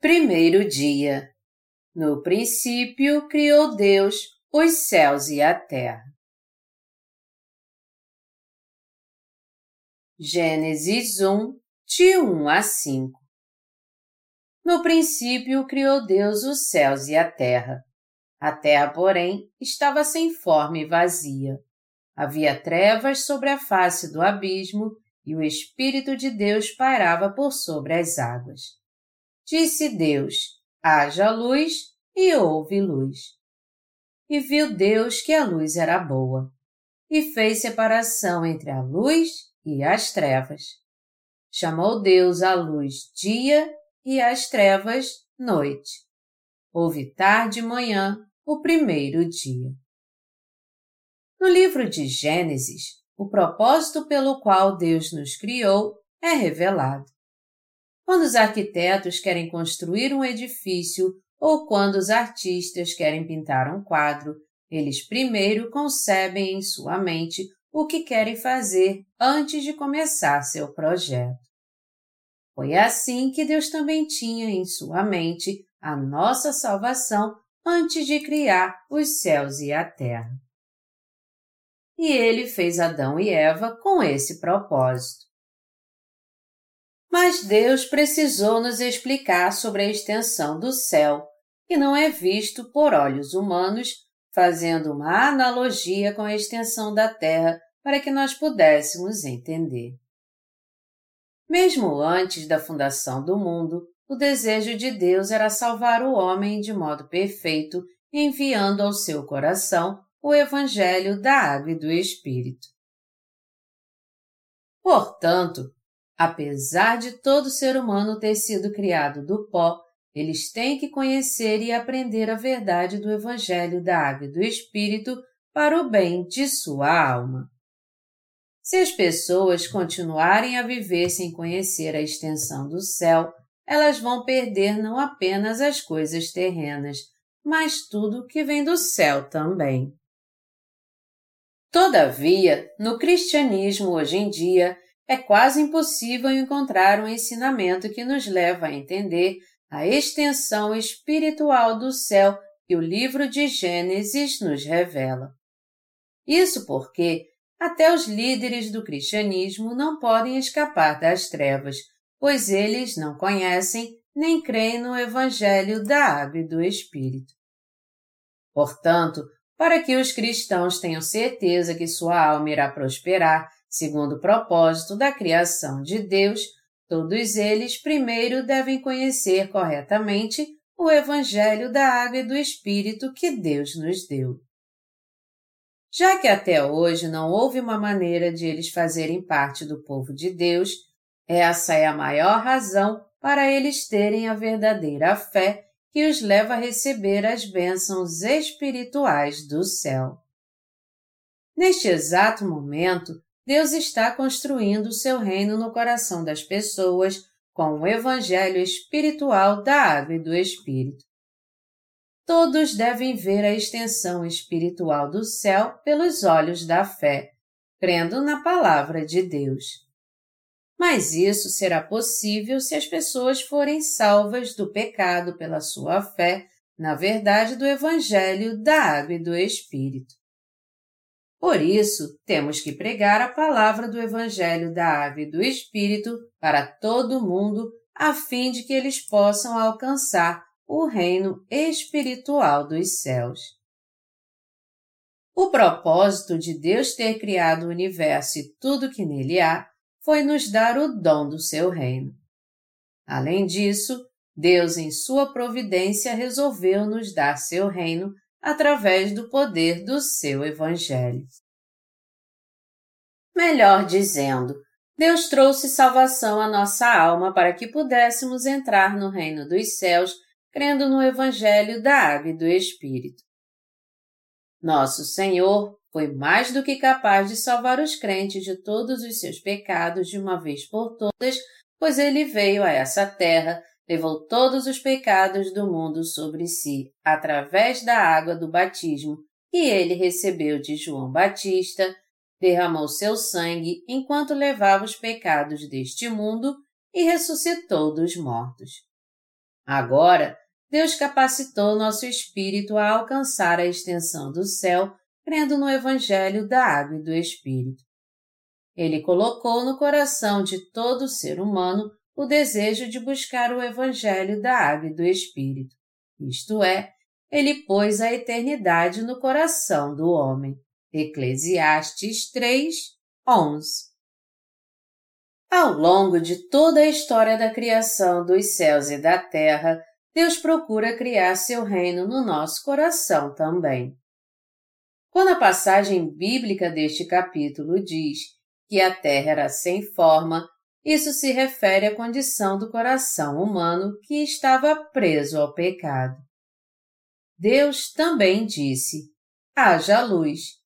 Primeiro dia. No princípio criou Deus os céus e a terra. Gênesis 1, de 1 a 5 No princípio criou Deus os céus e a terra. A terra, porém, estava sem forma e vazia. Havia trevas sobre a face do abismo e o Espírito de Deus pairava por sobre as águas. Disse Deus: haja luz e houve luz. E viu Deus que a luz era boa, e fez separação entre a luz e as trevas. Chamou Deus a luz dia e as trevas noite. Houve tarde e manhã o primeiro dia. No livro de Gênesis, o propósito pelo qual Deus nos criou é revelado. Quando os arquitetos querem construir um edifício ou quando os artistas querem pintar um quadro, eles primeiro concebem em sua mente o que querem fazer antes de começar seu projeto. Foi assim que Deus também tinha em sua mente a nossa salvação antes de criar os céus e a terra e ele fez Adão e Eva com esse propósito. Mas Deus precisou nos explicar sobre a extensão do céu, que não é visto por olhos humanos, fazendo uma analogia com a extensão da terra para que nós pudéssemos entender. Mesmo antes da fundação do mundo, o desejo de Deus era salvar o homem de modo perfeito, enviando ao seu coração o Evangelho da Água e do Espírito. Portanto, apesar de todo ser humano ter sido criado do pó, eles têm que conhecer e aprender a verdade do Evangelho da Água e do Espírito para o bem de sua alma. Se as pessoas continuarem a viver sem conhecer a extensão do céu, elas vão perder não apenas as coisas terrenas, mas tudo que vem do céu também. Todavia, no cristianismo hoje em dia, é quase impossível encontrar um ensinamento que nos leva a entender a extensão espiritual do céu que o livro de Gênesis nos revela. Isso porque até os líderes do cristianismo não podem escapar das trevas, pois eles não conhecem nem creem no Evangelho da Água e do Espírito. Portanto, para que os cristãos tenham certeza que sua alma irá prosperar segundo o propósito da criação de Deus, todos eles primeiro devem conhecer corretamente o Evangelho da Água e do Espírito que Deus nos deu. Já que até hoje não houve uma maneira de eles fazerem parte do povo de Deus, essa é a maior razão para eles terem a verdadeira fé que os leva a receber as bênçãos espirituais do céu. Neste exato momento, Deus está construindo o seu reino no coração das pessoas com o Evangelho espiritual da água e do Espírito. Todos devem ver a extensão espiritual do céu pelos olhos da fé, crendo na palavra de Deus. Mas isso será possível se as pessoas forem salvas do pecado pela sua fé na verdade do Evangelho da Água e do Espírito. Por isso, temos que pregar a palavra do Evangelho da Água e do Espírito para todo mundo, a fim de que eles possam alcançar o reino espiritual dos céus. O propósito de Deus ter criado o universo e tudo que nele há foi nos dar o dom do seu reino. Além disso, Deus, em sua providência, resolveu nos dar seu reino através do poder do seu Evangelho. Melhor dizendo, Deus trouxe salvação à nossa alma para que pudéssemos entrar no reino dos céus crendo no Evangelho da Água e do Espírito. Nosso Senhor foi mais do que capaz de salvar os crentes de todos os seus pecados de uma vez por todas, pois ele veio a essa terra, levou todos os pecados do mundo sobre si, através da água do batismo que ele recebeu de João Batista, derramou seu sangue enquanto levava os pecados deste mundo e ressuscitou dos mortos. Agora, Deus capacitou nosso espírito a alcançar a extensão do céu, crendo no Evangelho da Água e do Espírito. Ele colocou no coração de todo ser humano o desejo de buscar o Evangelho da Água e do Espírito. Isto é, ele pôs a eternidade no coração do homem. Eclesiastes 3, 11. Ao longo de toda a história da criação dos céus e da terra, Deus procura criar seu reino no nosso coração também. Quando a passagem bíblica deste capítulo diz que a terra era sem forma, isso se refere à condição do coração humano que estava preso ao pecado. Deus também disse: haja luz.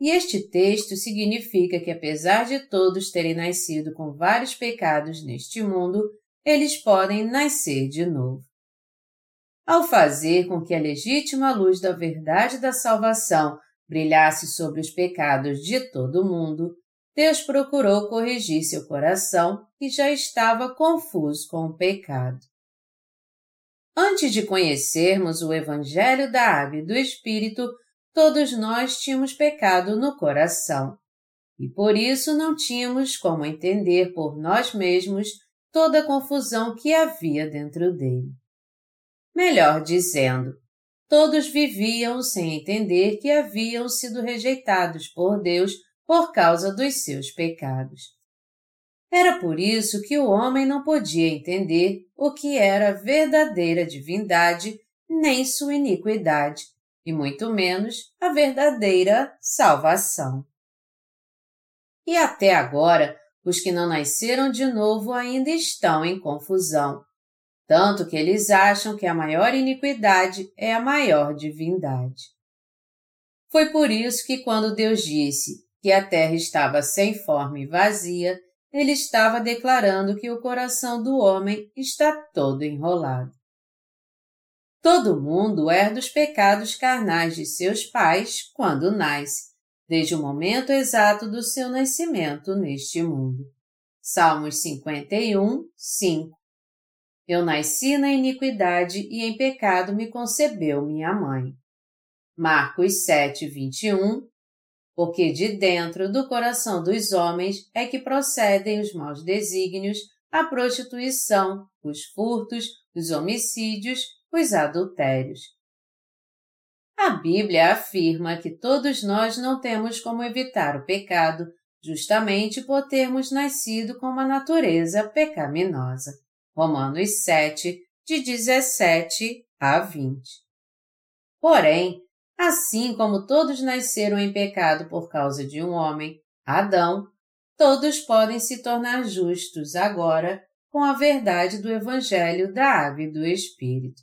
E este texto significa que, apesar de todos terem nascido com vários pecados neste mundo, eles podem nascer de novo. Ao fazer com que a legítima luz da verdade da salvação brilhasse sobre os pecados de todo o mundo, Deus procurou corrigir seu coração que já estava confuso com o pecado. Antes de conhecermos o Evangelho da Água e do Espírito, todos nós tínhamos pecado no coração. E por isso não tínhamos como entender por nós mesmos toda a confusão que havia dentro dele. Melhor dizendo, todos viviam sem entender que haviam sido rejeitados por Deus por causa dos seus pecados. Era por isso que o homem não podia entender o que era verdadeira divindade nem sua iniquidade, e muito menos a verdadeira salvação. E até agora, os que não nasceram de novo ainda estão em confusão, tanto que eles acham que a maior iniquidade é a maior divindade. Foi por isso que, quando Deus disse que a terra estava sem forma e vazia, ele estava declarando que o coração do homem está todo enrolado. Todo mundo herda os pecados carnais de seus pais quando nasce, desde o momento exato do seu nascimento neste mundo. Salmos 51, 5 Eu nasci na iniquidade e em pecado me concebeu minha mãe. Marcos 7, 21 Porque de dentro do coração dos homens é que procedem os maus desígnios, a prostituição, os furtos, os homicídios, os adultérios. A Bíblia afirma que todos nós não temos como evitar o pecado, justamente por termos nascido com uma natureza pecaminosa. Romanos 7, de 17 a 20. Porém, assim como todos nasceram em pecado por causa de um homem, Adão, todos podem se tornar justos agora com a verdade do Evangelho da Ave do Espírito.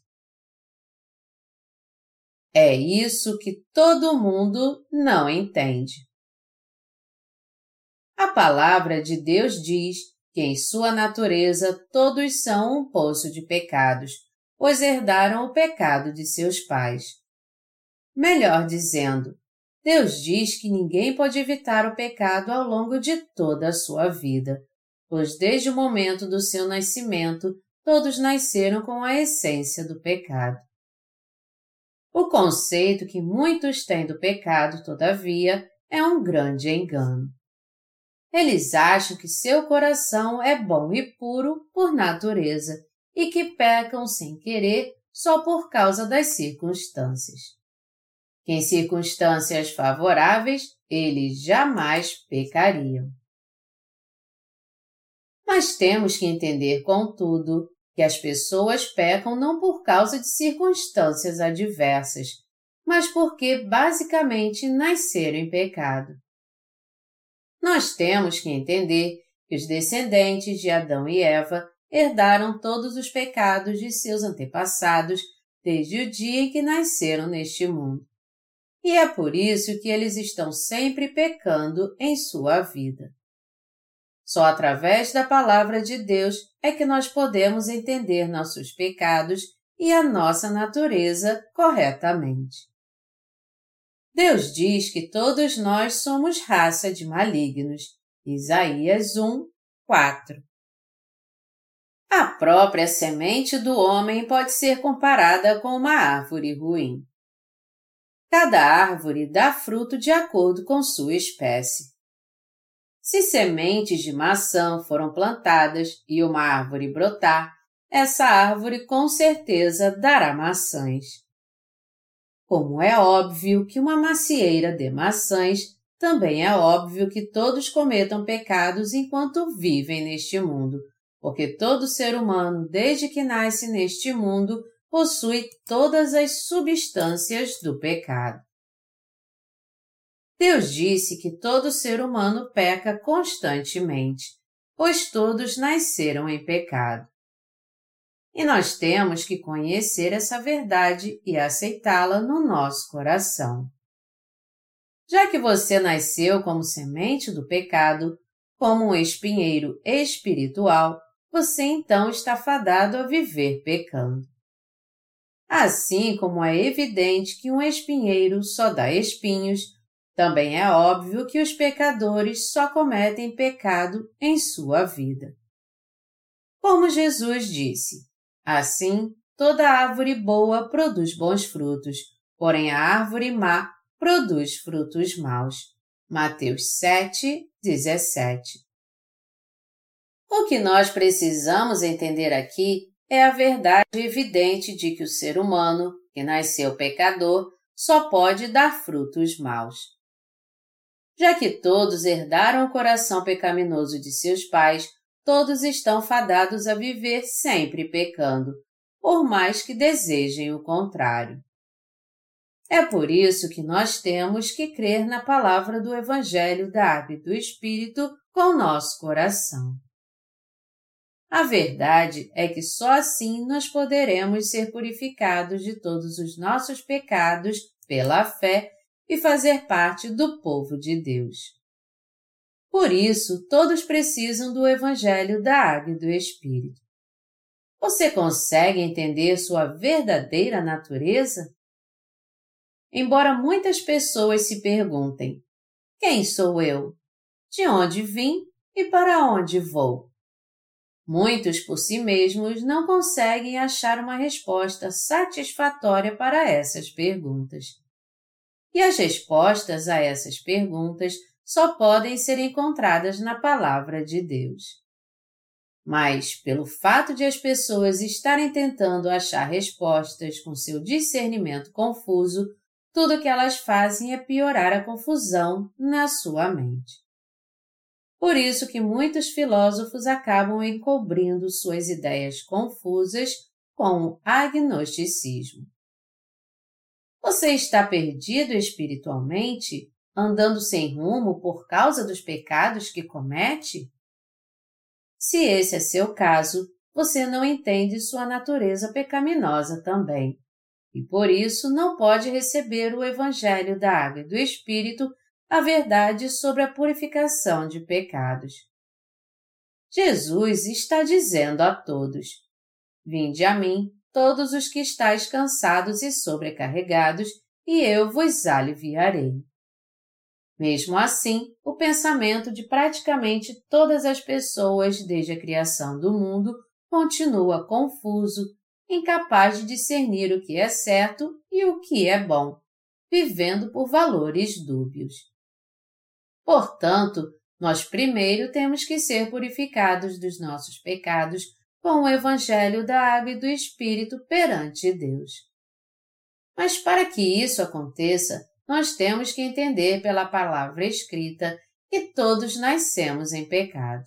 É isso que todo mundo não entende. A palavra de Deus diz que em sua natureza todos são um poço de pecados, pois herdaram o pecado de seus pais. Melhor dizendo, Deus diz que ninguém pode evitar o pecado ao longo de toda a sua vida, pois desde o momento do seu nascimento todos nasceram com a essência do pecado. O conceito que muitos têm do pecado, todavia, é um grande engano. Eles acham que seu coração é bom e puro por natureza e que pecam sem querer só por causa das circunstâncias. Que em circunstâncias favoráveis eles jamais pecariam. Mas temos que entender, contudo, que as pessoas pecam não por causa de circunstâncias adversas, mas porque basicamente nasceram em pecado. Nós temos que entender que os descendentes de Adão e Eva herdaram todos os pecados de seus antepassados desde o dia em que nasceram neste mundo. E é por isso que eles estão sempre pecando em sua vida. Só através da palavra de Deus é que nós podemos entender nossos pecados e a nossa natureza corretamente. Deus diz que todos nós somos raça de malignos. Isaías 1, 4. A própria semente do homem pode ser comparada com uma árvore ruim. Cada árvore dá fruto de acordo com sua espécie. Se sementes de maçã foram plantadas e uma árvore brotar, essa árvore com certeza dará maçãs. Como é óbvio que uma macieira dê maçãs, também é óbvio que todos cometam pecados enquanto vivem neste mundo, porque todo ser humano, desde que nasce neste mundo, possui todas as substâncias do pecado. Deus disse que todo ser humano peca constantemente, pois todos nasceram em pecado. E nós temos que conhecer essa verdade e aceitá-la no nosso coração. Já que você nasceu como semente do pecado, como um espinheiro espiritual, você então está fadado a viver pecando. Assim como é evidente que um espinheiro só dá espinhos, também é óbvio que os pecadores só cometem pecado em sua vida. Como Jesus disse, assim toda árvore boa produz bons frutos, porém a árvore má produz frutos maus. Mateus 7, 17. O que nós precisamos entender aqui é a verdade evidente de que o ser humano, que nasceu pecador, só pode dar frutos maus. Já que todos herdaram o coração pecaminoso de seus pais, todos estão fadados a viver sempre pecando, por mais que desejem o contrário. É por isso que nós temos que crer na palavra do Evangelho da Água e do Espírito com nosso coração. A verdade é que só assim nós poderemos ser purificados de todos os nossos pecados pela fé e fazer parte do povo de Deus. Por isso, todos precisam do Evangelho da Água e do Espírito. Você consegue entender sua verdadeira natureza? Embora muitas pessoas se perguntem: quem sou eu? De onde vim e para onde vou? Muitos por si mesmos não conseguem achar uma resposta satisfatória para essas perguntas. E as respostas a essas perguntas só podem ser encontradas na Palavra de Deus. Mas, pelo fato de as pessoas estarem tentando achar respostas com seu discernimento confuso, tudo o que elas fazem é piorar a confusão na sua mente. Por isso que muitos filósofos acabam encobrindo suas ideias confusas com o agnosticismo. Você está perdido espiritualmente, andando sem rumo por causa dos pecados que comete? Se esse é seu caso, você não entende sua natureza pecaminosa também, e por isso não pode receber o Evangelho da Água e do Espírito, a verdade sobre a purificação de pecados. Jesus está dizendo a todos: Vinde a mim, todos os que estáis cansados e sobrecarregados, e eu vos aliviarei. Mesmo assim, o pensamento de praticamente todas as pessoas desde a criação do mundo continua confuso, incapaz de discernir o que é certo e o que é bom, vivendo por valores dúbios. Portanto, nós primeiro temos que ser purificados dos nossos pecados com o Evangelho da Água e do Espírito perante Deus. Mas para que isso aconteça, nós temos que entender pela palavra escrita que todos nascemos em pecado.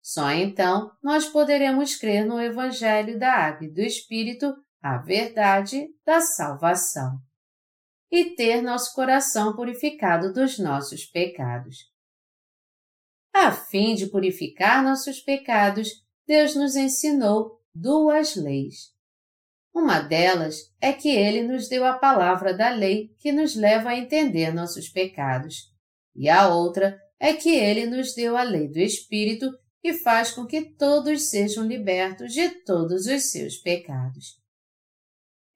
Só então nós poderemos crer no Evangelho da Água e do Espírito, a verdade da salvação, e ter nosso coração purificado dos nossos pecados. A fim de purificar nossos pecados, Deus nos ensinou duas leis. Uma delas é que Ele nos deu a palavra da lei que nos leva a entender nossos pecados, e a outra é que Ele nos deu a lei do Espírito que faz com que todos sejam libertos de todos os seus pecados.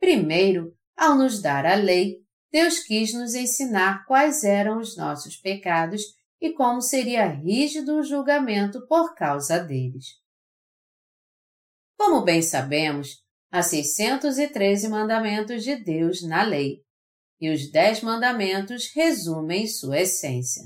Primeiro, ao nos dar a lei, Deus quis nos ensinar quais eram os nossos pecados e como seria rígido o julgamento por causa deles. Como bem sabemos, há 613 mandamentos de Deus na lei, e os Dez Mandamentos resumem sua essência.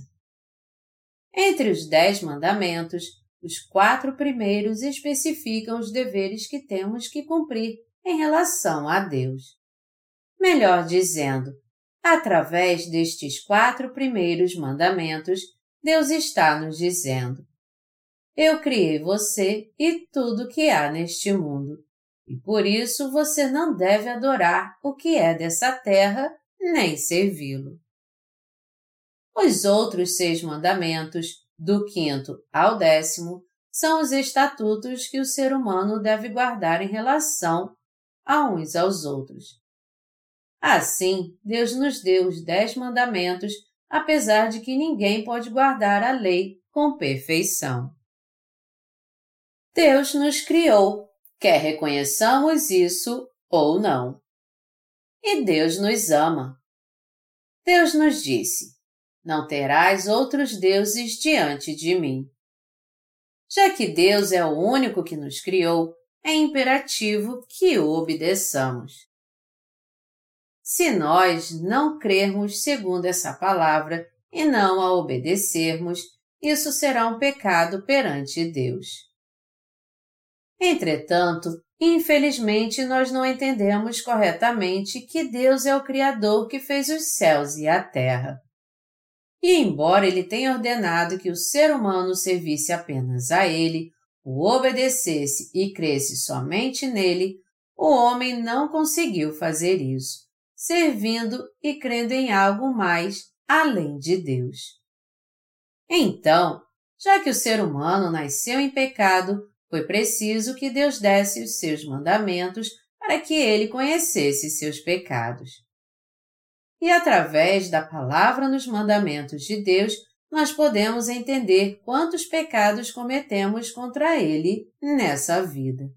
Entre os Dez Mandamentos, os quatro primeiros especificam os deveres que temos que cumprir em relação a Deus. Melhor dizendo, através destes quatro primeiros mandamentos, Deus está nos dizendo: Eu criei você e tudo que há neste mundo, e por isso você não deve adorar o que é dessa terra nem servi-lo. Os outros seis mandamentos, do quinto ao décimo, são os estatutos que o ser humano deve guardar em relação a uns aos outros. Assim, Deus nos deu os dez mandamentos, apesar de que ninguém pode guardar a lei com perfeição. Deus nos criou, quer reconheçamos isso ou não. E Deus nos ama. Deus nos disse: Não terás outros deuses diante de mim. Já que Deus é o único que nos criou, é imperativo que o obedeçamos. Se nós não crermos segundo essa palavra e não a obedecermos, isso será um pecado perante Deus. Entretanto, infelizmente nós não entendemos corretamente que Deus é o Criador que fez os céus e a terra. E embora ele tenha ordenado que o ser humano servisse apenas a ele, o obedecesse e cresce somente nele, o homem não conseguiu fazer isso, servindo e crendo em algo mais além de Deus. Então, já que o ser humano nasceu em pecado, foi preciso que Deus desse os seus mandamentos para que ele conhecesse seus pecados. E através da palavra nos mandamentos de Deus, nós podemos entender quantos pecados cometemos contra Ele nessa vida.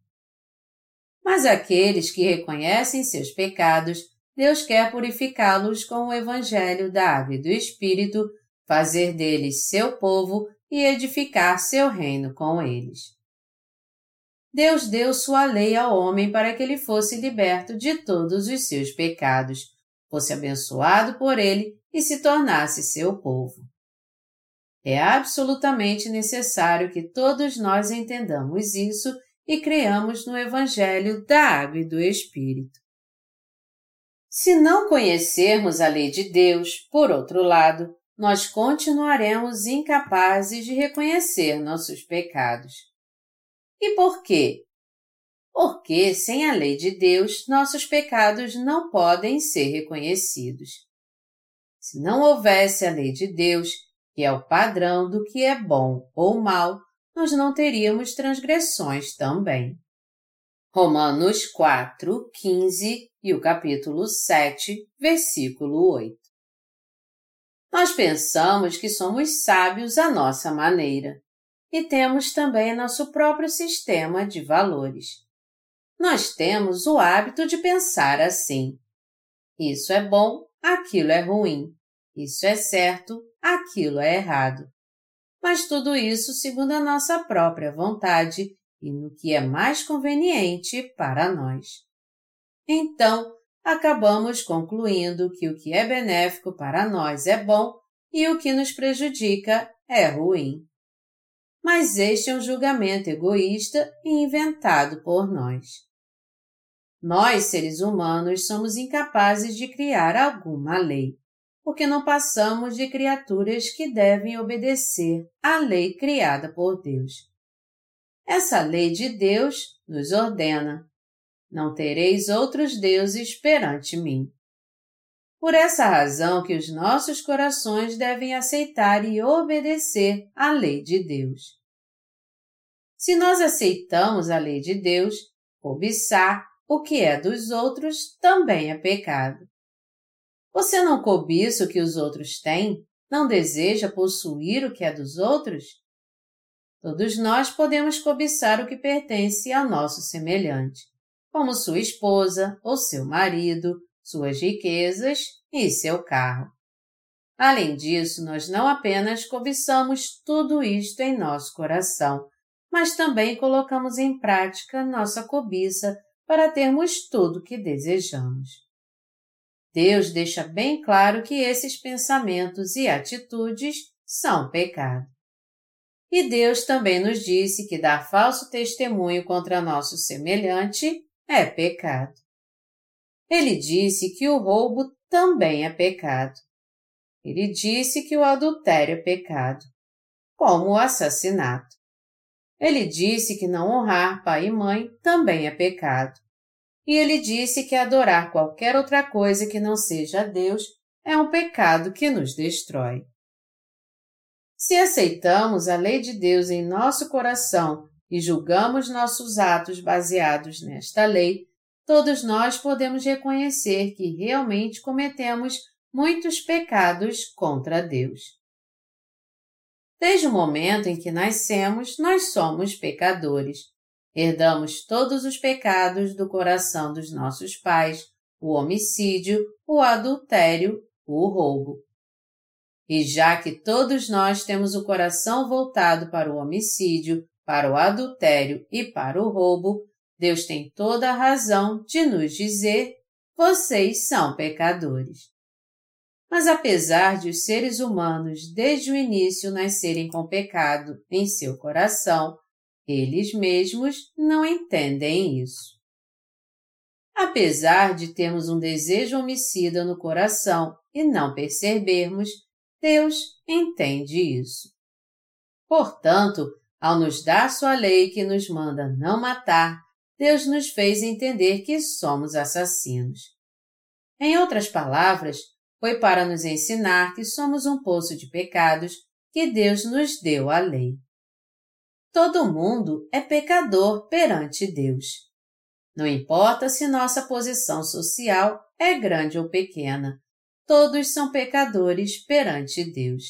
Mas aqueles que reconhecem seus pecados, Deus quer purificá-los com o Evangelho da Água e do Espírito, fazer deles seu povo e edificar seu reino com eles. Deus deu sua lei ao homem para que ele fosse liberto de todos os seus pecados, fosse abençoado por ele e se tornasse seu povo. É absolutamente necessário que todos nós entendamos isso e creamos no Evangelho da Água e do Espírito. Se não conhecermos a lei de Deus, por outro lado, nós continuaremos incapazes de reconhecer nossos pecados. E por quê? Porque, sem a lei de Deus, nossos pecados não podem ser reconhecidos. Se não houvesse a lei de Deus, que é o padrão do que é bom ou mal, nós não teríamos transgressões também. Romanos 4, 15 e o capítulo 7, versículo 8. Nós pensamos que somos sábios à nossa maneira e temos também nosso próprio sistema de valores. Nós temos o hábito de pensar assim: isso é bom, aquilo é ruim, isso é certo, aquilo é errado. Mas tudo isso segundo a nossa própria vontade e no que é mais conveniente para nós. Então, acabamos concluindo que o que é benéfico para nós é bom e o que nos prejudica é ruim. Mas este é um julgamento egoísta e inventado por nós. Nós, seres humanos, somos incapazes de criar alguma lei porque não passamos de criaturas que devem obedecer à lei criada por Deus. Essa lei de Deus nos ordena: não tereis outros deuses perante mim. Por essa razão que os nossos corações devem aceitar e obedecer à lei de Deus. Se nós aceitamos a lei de Deus, cobiçar o que é dos outros também é pecado. Você não cobiça o que os outros têm? Não deseja possuir o que é dos outros? Todos nós podemos cobiçar o que pertence ao nosso semelhante, como sua esposa ou seu marido, suas riquezas e seu carro. Além disso, nós não apenas cobiçamos tudo isto em nosso coração, mas também colocamos em prática nossa cobiça para termos tudo o que desejamos. Deus deixa bem claro que esses pensamentos e atitudes são pecado. E Deus também nos disse que dar falso testemunho contra nosso semelhante é pecado. Ele disse que o roubo também é pecado. Ele disse que o adultério é pecado, como o assassinato. Ele disse que não honrar pai e mãe também é pecado. E ele disse que adorar qualquer outra coisa que não seja Deus é um pecado que nos destrói. Se aceitamos a lei de Deus em nosso coração e julgamos nossos atos baseados nesta lei, todos nós podemos reconhecer que realmente cometemos muitos pecados contra Deus. Desde o momento em que nascemos, nós somos pecadores. Herdamos todos os pecados do coração dos nossos pais, o homicídio, o adultério, o roubo. E já que todos nós temos o coração voltado para o homicídio, para o adultério e para o roubo, Deus tem toda a razão de nos dizer: vocês são pecadores. Mas apesar de os seres humanos desde o início nascerem com pecado em seu coração, eles mesmos não entendem isso. Apesar de termos um desejo homicida no coração e não percebermos, Deus entende isso. Portanto, ao nos dar sua lei que nos manda não matar, Deus nos fez entender que somos assassinos. Em outras palavras, foi para nos ensinar que somos um poço de pecados que Deus nos deu a lei. Todo mundo é pecador perante Deus. Não importa se nossa posição social é grande ou pequena, todos são pecadores perante Deus.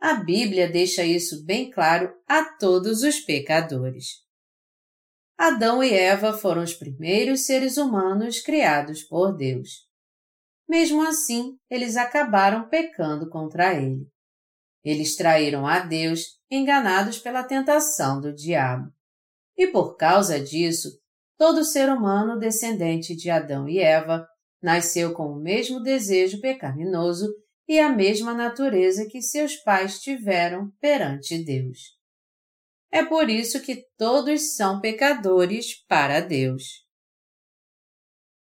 A Bíblia deixa isso bem claro a todos os pecadores. Adão e Eva foram os primeiros seres humanos criados por Deus. Mesmo assim, eles acabaram pecando contra ele. Eles traíram a Deus enganados pela tentação do diabo. E por causa disso, todo ser humano descendente de Adão e Eva nasceu com o mesmo desejo pecaminoso e a mesma natureza que seus pais tiveram perante Deus. É por isso que todos são pecadores para Deus.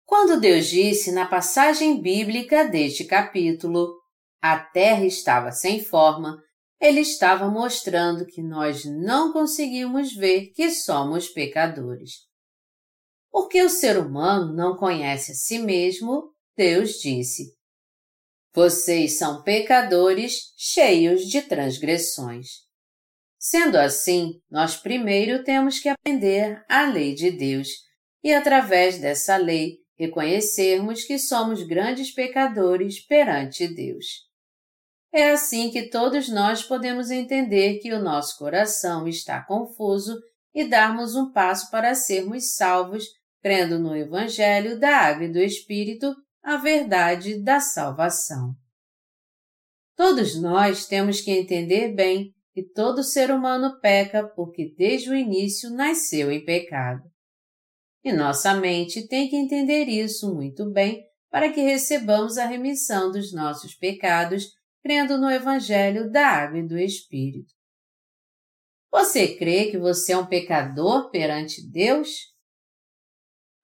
Quando Deus disse na passagem bíblica deste capítulo, a terra estava sem forma, ele estava mostrando que nós não conseguimos ver que somos pecadores. Porque o ser humano não conhece a si mesmo, Deus disse: Vocês são pecadores cheios de transgressões. Sendo assim, nós primeiro temos que aprender a lei de Deus e, através dessa lei, reconhecermos que somos grandes pecadores perante Deus. É assim que todos nós podemos entender que o nosso coração está confuso e darmos um passo para sermos salvos, crendo no Evangelho da Água e do Espírito, a verdade da salvação. Todos nós temos que entender bem que todo ser humano peca porque desde o início nasceu em pecado. E nossa mente tem que entender isso muito bem para que recebamos a remissão dos nossos pecados crendo no Evangelho da Água e do Espírito. Você crê que você é um pecador perante Deus?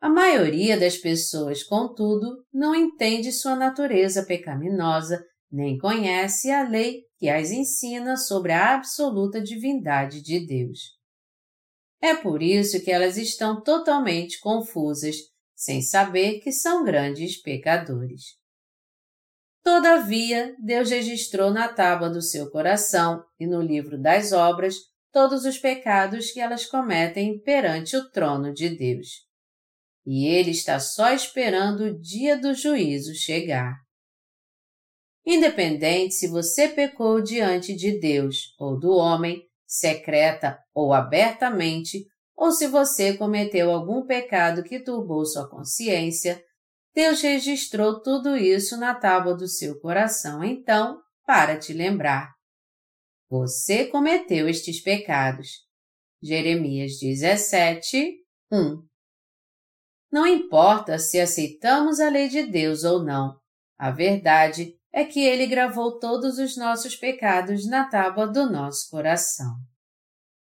A maioria das pessoas, contudo, não entende sua natureza pecaminosa nem conhece a lei que as ensina sobre a absoluta divindade de Deus. É por isso que elas estão totalmente confusas, sem saber que são grandes pecadores. Todavia, Deus registrou na tábua do seu coração e no livro das obras todos os pecados que elas cometem perante o trono de Deus. E Ele está só esperando o dia do juízo chegar. Independente se você pecou diante de Deus ou do homem, secreta ou abertamente, ou se você cometeu algum pecado que turbou sua consciência, Deus registrou tudo isso na tábua do seu coração, então, para te lembrar. Você cometeu estes pecados. Jeremias 17, 1. Não importa se aceitamos a lei de Deus ou não, a verdade é que Ele gravou todos os nossos pecados na tábua do nosso coração.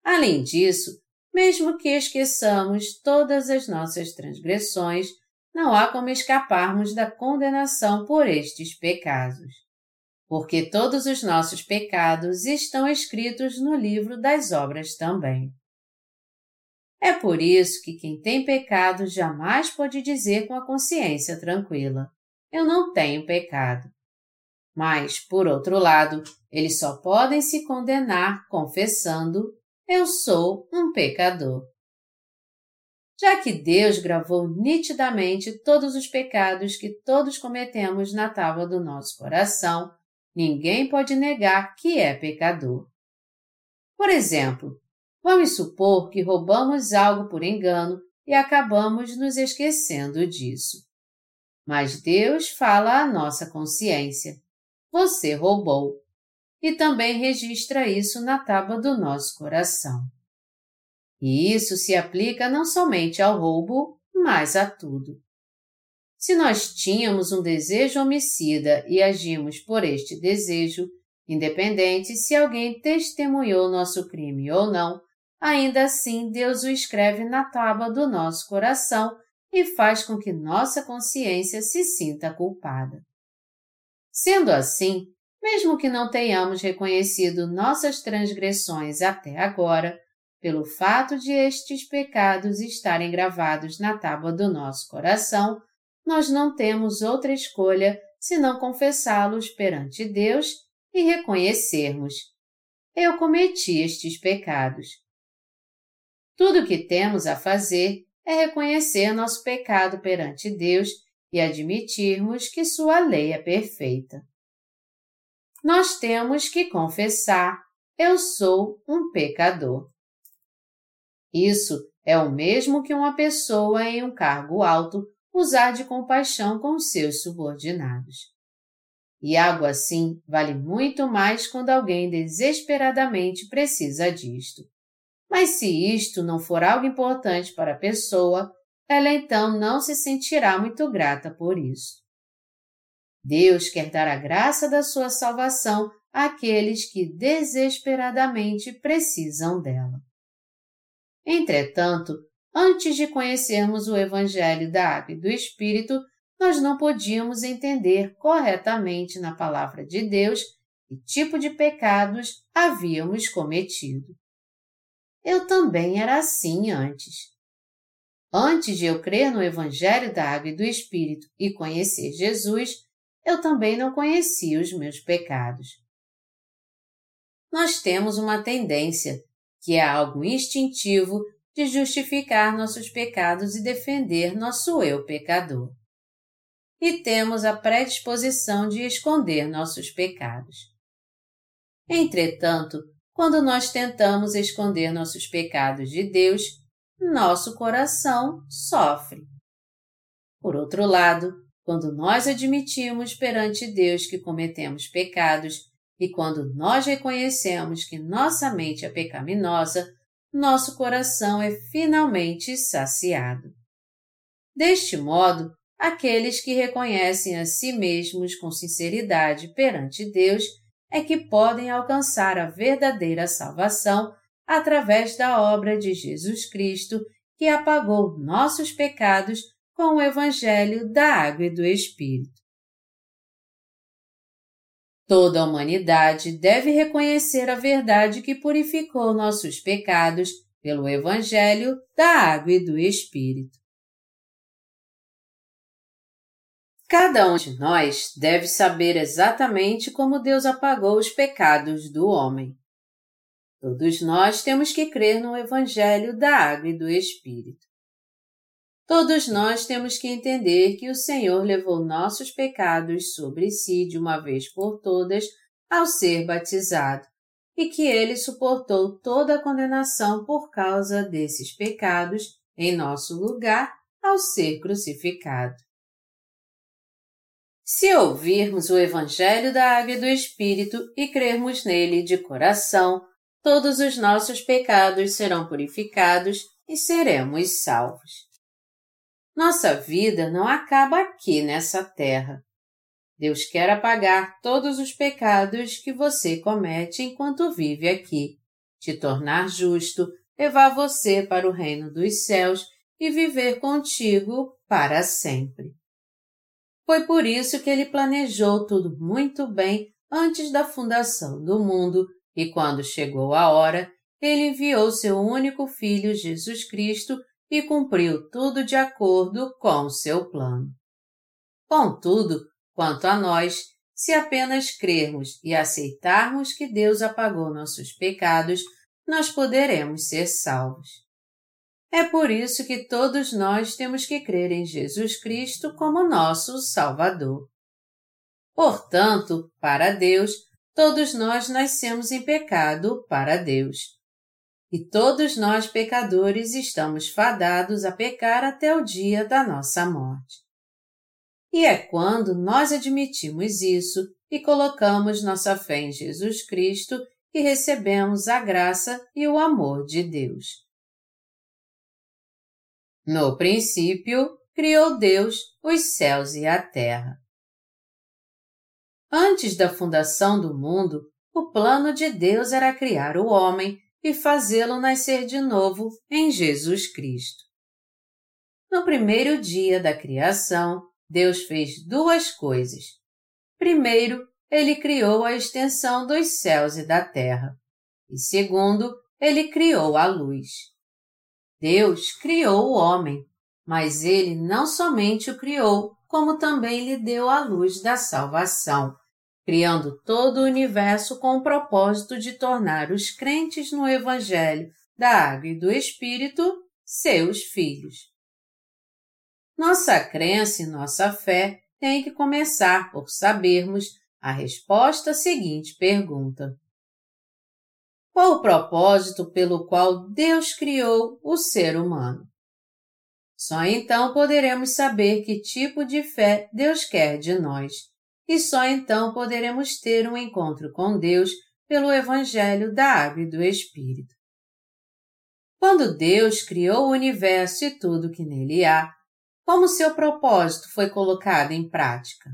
Além disso, mesmo que esqueçamos todas as nossas transgressões, não há como escaparmos da condenação por estes pecados. Porque todos os nossos pecados estão escritos no livro das obras também. É por isso que quem tem pecado jamais pode dizer com a consciência tranquila: Eu não tenho pecado. Mas, por outro lado, eles só podem se condenar confessando: Eu sou um pecador. Já que Deus gravou nitidamente todos os pecados que todos cometemos na tábua do nosso coração, ninguém pode negar que é pecador. Por exemplo, vamos supor que roubamos algo por engano e acabamos nos esquecendo disso. Mas Deus fala à nossa consciência: você roubou. E também registra isso na tábua do nosso coração. E isso se aplica não somente ao roubo, mas a tudo. Se nós tínhamos um desejo homicida e agimos por este desejo, independente se alguém testemunhou nosso crime ou não, ainda assim Deus o escreve na tábua do nosso coração e faz com que nossa consciência se sinta culpada. Sendo assim, mesmo que não tenhamos reconhecido nossas transgressões até agora, pelo fato de estes pecados estarem gravados na tábua do nosso coração, nós não temos outra escolha senão confessá-los perante Deus e reconhecermos: Eu cometi estes pecados. Tudo o que temos a fazer é reconhecer nosso pecado perante Deus e admitirmos que Sua lei é perfeita. Nós temos que confessar: Eu sou um pecador. Isso é o mesmo que uma pessoa em um cargo alto usar de compaixão com seus subordinados. E algo assim vale muito mais quando alguém desesperadamente precisa disto. Mas se isto não for algo importante para a pessoa, ela então não se sentirá muito grata por isso. Deus quer dar a graça da sua salvação àqueles que desesperadamente precisam dela. Entretanto, antes de conhecermos o Evangelho da Água e do Espírito, nós não podíamos entender corretamente na Palavra de Deus que tipo de pecados havíamos cometido. Eu também era assim antes. Antes de eu crer no Evangelho da Água e do Espírito e conhecer Jesus, eu também não conhecia os meus pecados. Nós temos uma tendência, que é algo instintivo, de justificar nossos pecados e defender nosso eu pecador. E temos a predisposição de esconder nossos pecados. Entretanto, quando nós tentamos esconder nossos pecados de Deus, nosso coração sofre. Por outro lado, quando nós admitimos perante Deus que cometemos pecados e quando nós reconhecemos que nossa mente é pecaminosa, nosso coração é finalmente saciado. Deste modo, aqueles que reconhecem a si mesmos com sinceridade perante Deus é que podem alcançar a verdadeira salvação através da obra de Jesus Cristo, que apagou nossos pecados com o Evangelho da Água e do Espírito. Toda a humanidade deve reconhecer a verdade que purificou nossos pecados pelo Evangelho da Água e do Espírito. Cada um de nós deve saber exatamente como Deus apagou os pecados do homem. Todos nós temos que crer no Evangelho da Água e do Espírito. Todos nós temos que entender que o Senhor levou nossos pecados sobre si de uma vez por todas ao ser batizado e que ele suportou toda a condenação por causa desses pecados em nosso lugar ao ser crucificado. Se ouvirmos o Evangelho da Água e do Espírito e crermos nele de coração, todos os nossos pecados serão purificados e seremos salvos. Nossa vida não acaba aqui nessa terra. Deus quer apagar todos os pecados que você comete enquanto vive aqui, te tornar justo, levar você para o reino dos céus e viver contigo para sempre. Foi por isso que ele planejou tudo muito bem antes da fundação do mundo e quando chegou a hora, ele enviou seu único filho Jesus Cristo e cumpriu tudo de acordo com o seu plano. Contudo, quanto a nós, se apenas crermos e aceitarmos que Deus apagou nossos pecados, nós poderemos ser salvos. É por isso que todos nós temos que crer em Jesus Cristo como nosso Salvador. Portanto, para Deus, todos nós nascemos em pecado para Deus. E todos nós, pecadores, estamos fadados a pecar até o dia da nossa morte. E é quando nós admitimos isso e colocamos nossa fé em Jesus Cristo que recebemos a graça e o amor de Deus. No princípio, criou Deus os céus e a terra. Antes da fundação do mundo, o plano de Deus era criar o homem e fazê-lo nascer de novo em Jesus Cristo. No primeiro dia da criação, Deus fez duas coisas. Primeiro, ele criou a extensão dos céus e da terra. E segundo, ele criou a luz. Deus criou o homem, mas ele não somente o criou, como também lhe deu a luz da salvação, criando todo o universo com o propósito de tornar os crentes no Evangelho da Água e do Espírito seus filhos. Nossa crença e nossa fé têm que começar por sabermos a resposta à seguinte pergunta: qual o propósito pelo qual Deus criou o ser humano? Só então poderemos saber que tipo de fé Deus quer de nós, e só então poderemos ter um encontro com Deus pelo Evangelho da Água e do Espírito. Quando Deus criou o universo e tudo que nele há, como seu propósito foi colocado em prática?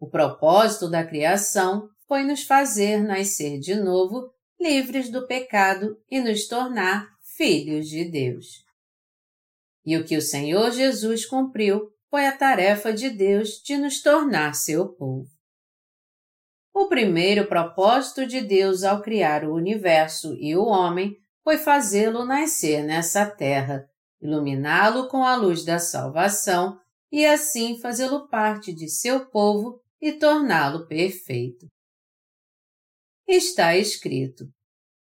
O propósito da criação foi nos fazer nascer de novo livres do pecado e nos tornar filhos de Deus. E o que o Senhor Jesus cumpriu foi a tarefa de Deus de nos tornar seu povo. O primeiro propósito de Deus ao criar o universo e o homem foi fazê-lo nascer nessa terra, iluminá-lo com a luz da salvação e assim fazê-lo parte de seu povo e torná-lo perfeito está escrito: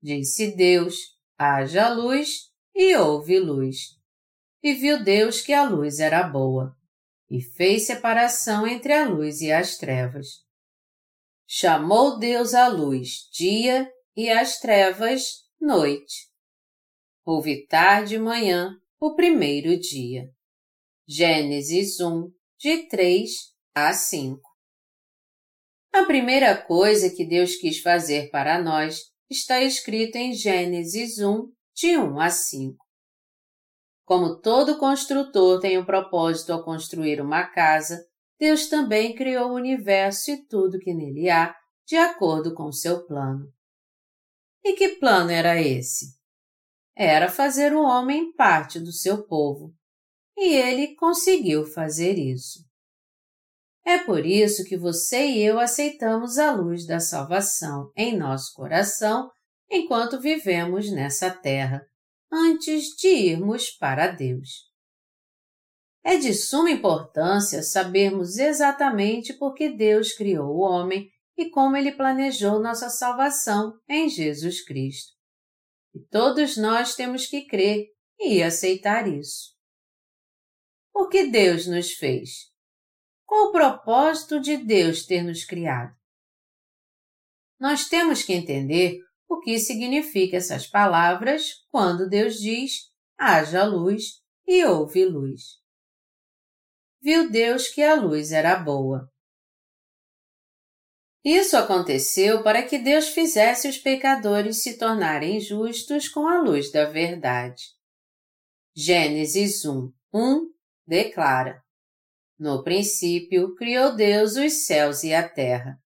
Disse Deus: haja luz, e houve luz. E viu Deus que a luz era boa, e fez separação entre a luz e as trevas. Chamou Deus a luz dia e as trevas noite. Houve tarde e manhã o primeiro dia. Gênesis 1, de 3 a 5. A primeira coisa que Deus quis fazer para nós está escrito em Gênesis 1, de 1 a 5. Como todo construtor tem um propósito ao construir uma casa, Deus também criou o universo e tudo que nele há, de acordo com seu plano. E que plano era esse? Era fazer o homem parte do seu povo. E ele conseguiu fazer isso. É por isso que você e eu aceitamos a luz da salvação em nosso coração enquanto vivemos nessa terra, antes de irmos para Deus. É de suma importância sabermos exatamente por que Deus criou o homem e como ele planejou nossa salvação em Jesus Cristo. E todos nós temos que crer e aceitar isso. Por que Deus nos fez? Qual o propósito de Deus ter nos criado? Nós temos que entender o que significa essas palavras quando Deus diz: haja luz e houve luz. Viu Deus que a luz era boa. Isso aconteceu para que Deus fizesse os pecadores se tornarem justos com a luz da verdade. Gênesis 1, 1 declara: No princípio criou Deus os céus e a terra.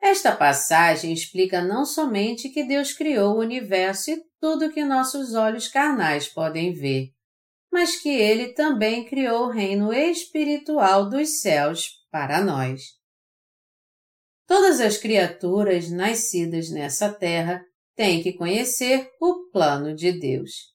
Esta passagem explica não somente que Deus criou o universo e tudo que nossos olhos carnais podem ver, mas que Ele também criou o reino espiritual dos céus para nós. Todas as criaturas nascidas nessa terra têm que conhecer o plano de Deus.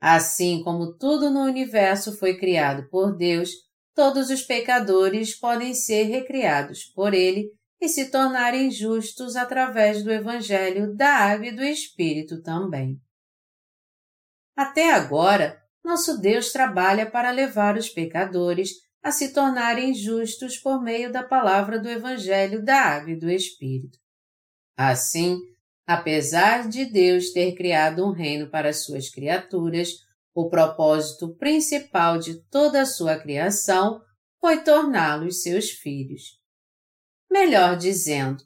Assim como tudo no universo foi criado por Deus, todos os pecadores podem ser recriados por Ele e se tornarem justos através do Evangelho da Água e do Espírito também. Até agora, nosso Deus trabalha para levar os pecadores a se tornarem justos por meio da palavra do Evangelho da Água e do Espírito. Assim, apesar de Deus ter criado um reino para suas criaturas, o propósito principal de toda a sua criação foi torná-los seus filhos. Melhor dizendo,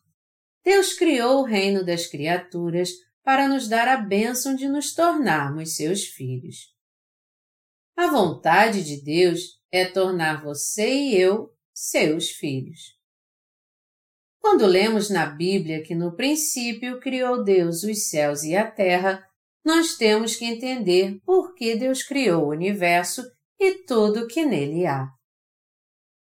Deus criou o reino das criaturas para nos dar a bênção de nos tornarmos seus filhos. A vontade de Deus é tornar você e eu seus filhos. Quando lemos na Bíblia que no princípio criou Deus os céus e a terra, nós temos que entender por que Deus criou o universo e tudo que nele há.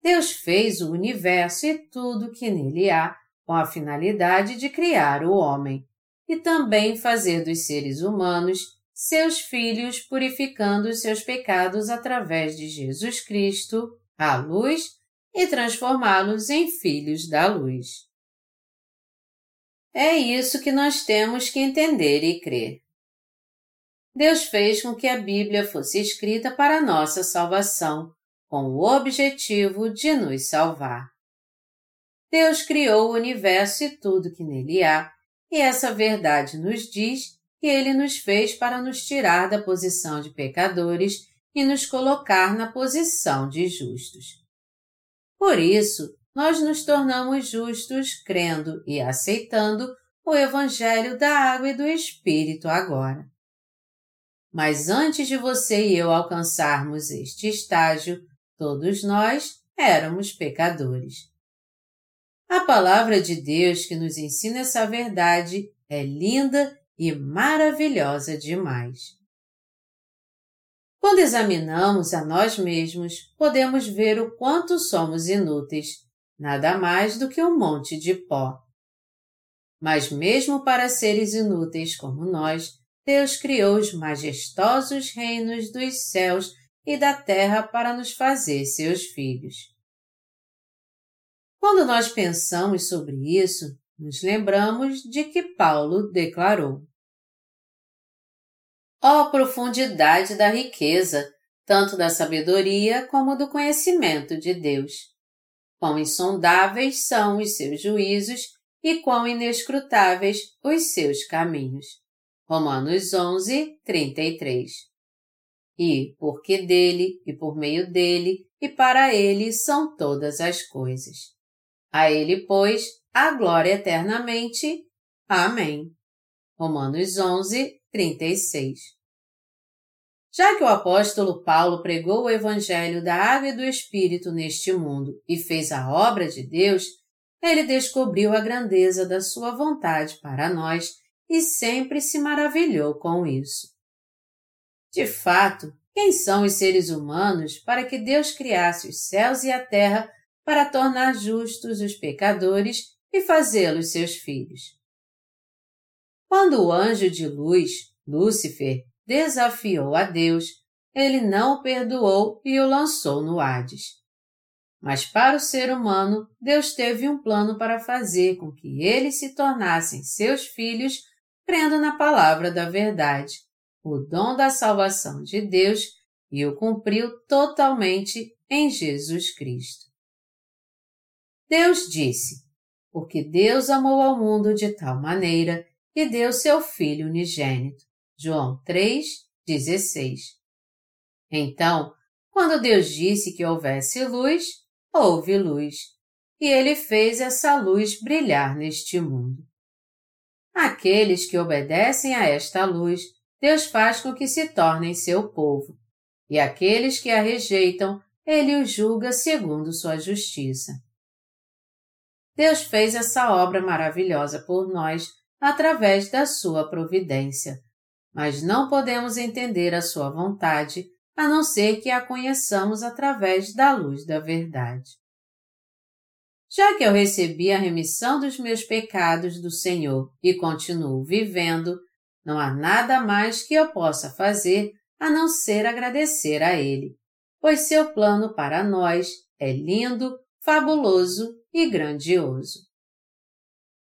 Deus fez o universo e tudo que nele há com a finalidade de criar o homem e também fazer dos seres humanos seus filhos purificando os seus pecados através de Jesus Cristo, a luz, e transformá-los em filhos da luz. É isso que nós temos que entender e crer. Deus fez com que a Bíblia fosse escrita para nossa salvação, com o objetivo de nos salvar. Deus criou o universo e tudo que nele há, e essa verdade nos diz que ele nos fez para nos tirar da posição de pecadores e nos colocar na posição de justos. Por isso, nós nos tornamos justos crendo e aceitando o Evangelho da Água e do Espírito agora. Mas antes de você e eu alcançarmos este estágio, Todos nós éramos pecadores. A palavra de Deus que nos ensina essa verdade é linda e maravilhosa demais. Quando examinamos a nós mesmos, podemos ver o quanto somos inúteis, nada mais do que um monte de pó. Mas mesmo para seres inúteis como nós, Deus criou os majestosos reinos dos céus e da terra para nos fazer seus filhos. Quando nós pensamos sobre isso, nos lembramos de que Paulo declarou: Ó oh, profundidade da riqueza, tanto da sabedoria como do conhecimento de Deus! Quão insondáveis são os seus juízos e quão inescrutáveis os seus caminhos. Romanos 11, 33 e porque dele e por meio dele e para ele são todas as coisas. A ele, pois, a glória eternamente. Amém. Romanos 11, 36. Já que o apóstolo Paulo pregou o evangelho da água e do Espírito neste mundo e fez a obra de Deus, ele descobriu a grandeza da sua vontade para nós e sempre se maravilhou com isso. De fato, quem são os seres humanos para que Deus criasse os céus e a terra para tornar justos os pecadores e fazê-los seus filhos? Quando o anjo de luz, Lúcifer, desafiou a Deus, ele não o perdoou e o lançou no Hades. Mas para o ser humano, Deus teve um plano para fazer com que eles se tornassem seus filhos, crendo na palavra da verdade o dom da salvação de Deus e o cumpriu totalmente em Jesus Cristo. Deus disse: Porque Deus amou ao mundo de tal maneira que deu seu Filho unigênito. João 3, 16. Então, quando Deus disse que houvesse luz, houve luz. e ele fez essa luz brilhar neste mundo. Aqueles que obedecem a esta luz, Deus faz com que se tornem seu povo, e aqueles que a rejeitam, ele os julga segundo sua justiça. Deus fez essa obra maravilhosa por nós através da sua providência, mas não podemos entender a sua vontade a não ser que a conheçamos através da luz da verdade. Já que eu recebi a remissão dos meus pecados do Senhor e continuo vivendo, não há nada mais que eu possa fazer a não ser agradecer a Ele, pois seu plano para nós é lindo, fabuloso e grandioso.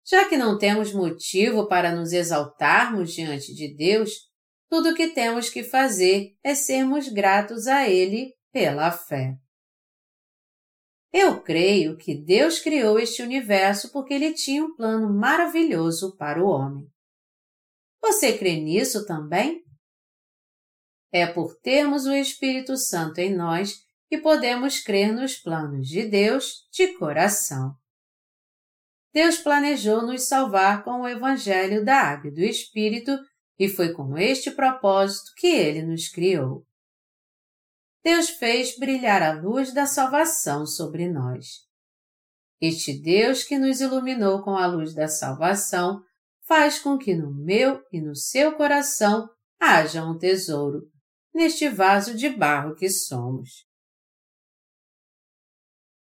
Já que não temos motivo para nos exaltarmos diante de Deus, tudo o que temos que fazer é sermos gratos a Ele pela fé. Eu creio que Deus criou este universo porque Ele tinha um plano maravilhoso para o homem. Você crê nisso também? É por termos o Espírito Santo em nós que podemos crer nos planos de Deus de coração. Deus planejou nos salvar com o Evangelho da Água e do Espírito e foi com este propósito que Ele nos criou. Deus fez brilhar a luz da salvação sobre nós. Este Deus que nos iluminou com a luz da salvação faz com que no meu e no seu coração haja um tesouro, neste vaso de barro que somos.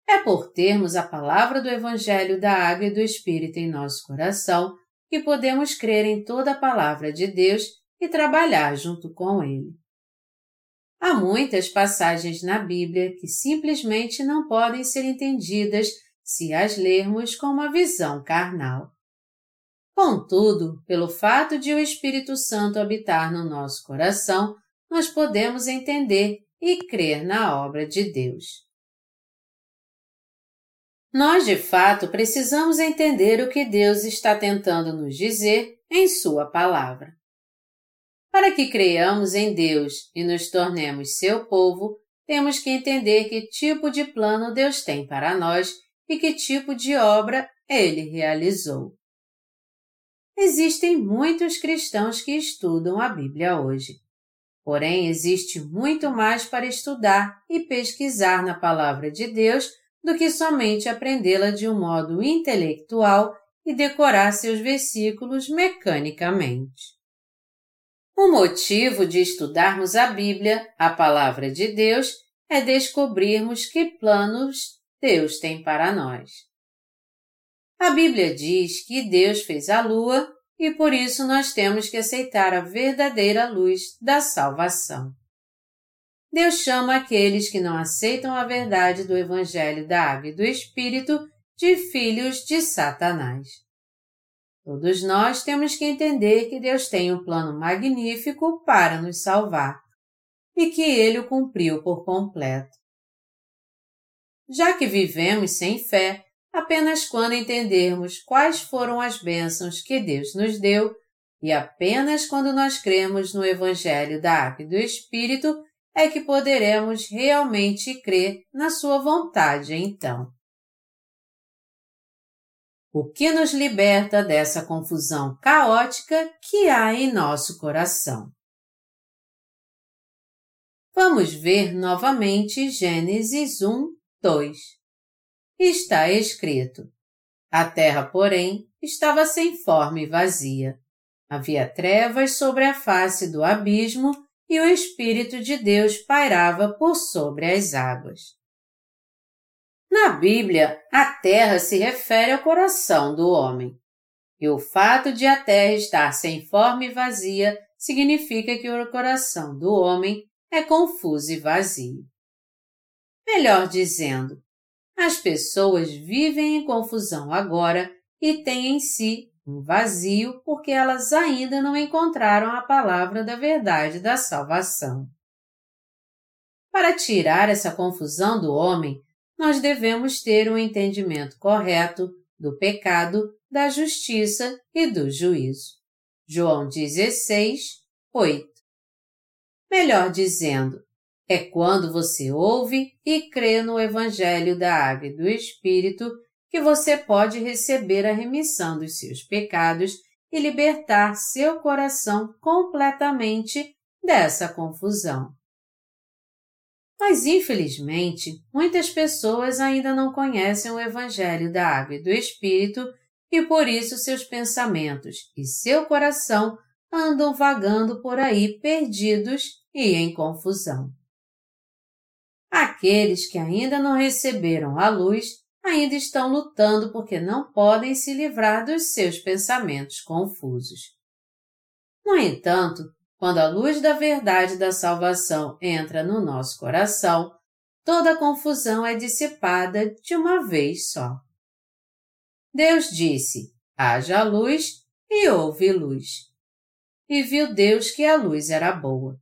É por termos a palavra do Evangelho da Água e do Espírito em nosso coração que podemos crer em toda a palavra de Deus e trabalhar junto com Ele. Há muitas passagens na Bíblia que simplesmente não podem ser entendidas se as lermos com uma visão carnal. Contudo, pelo fato de o Espírito Santo habitar no nosso coração, nós podemos entender e crer na obra de Deus. Nós, de fato, precisamos entender o que Deus está tentando nos dizer em Sua palavra. Para que creiamos em Deus e nos tornemos seu povo, temos que entender que tipo de plano Deus tem para nós e que tipo de obra Ele realizou. Existem muitos cristãos que estudam a Bíblia hoje. Porém, existe muito mais para estudar e pesquisar na Palavra de Deus do que somente aprendê-la de um modo intelectual e decorar seus versículos mecanicamente. O motivo de estudarmos a Bíblia, a Palavra de Deus, é descobrirmos que planos Deus tem para nós. A Bíblia diz que Deus fez a lua e por isso nós temos que aceitar a verdadeira luz da salvação. Deus chama aqueles que não aceitam a verdade do Evangelho da Água e do Espírito de filhos de Satanás. Todos nós temos que entender que Deus tem um plano magnífico para nos salvar e que Ele o cumpriu por completo. Já que vivemos sem fé, apenas quando entendermos quais foram as bênçãos que Deus nos deu e apenas quando nós cremos no Evangelho da Água e do Espírito é que poderemos realmente crer na Sua vontade então. O que nos liberta dessa confusão caótica que há em nosso coração? Vamos ver novamente Gênesis 1, 2. Está escrito: A terra, porém, estava sem forma e vazia. Havia trevas sobre a face do abismo e o Espírito de Deus pairava por sobre as águas. Na Bíblia, a terra se refere ao coração do homem. E o fato de a terra estar sem forma e vazia significa que o coração do homem é confuso e vazio. Melhor dizendo, as pessoas vivem em confusão agora e têm em si um vazio porque elas ainda não encontraram a palavra da verdade da salvação. Para tirar essa confusão do homem, nós devemos ter um entendimento correto do pecado, da justiça e do juízo. João 16, 8. Melhor dizendo, é quando você ouve e crê no Evangelho da Água e do Espírito que você pode receber a remissão dos seus pecados e libertar seu coração completamente dessa confusão. Mas, infelizmente, muitas pessoas ainda não conhecem o Evangelho da Água e do Espírito e por isso seus pensamentos e seu coração andam vagando por aí perdidos e em confusão. Aqueles que ainda não receberam a luz ainda estão lutando porque não podem se livrar dos seus pensamentos confusos. No entanto, quando a luz da verdade da salvação entra no nosso coração, toda a confusão é dissipada de uma vez só. Deus disse: haja luz e houve luz. E viu Deus que a luz era boa.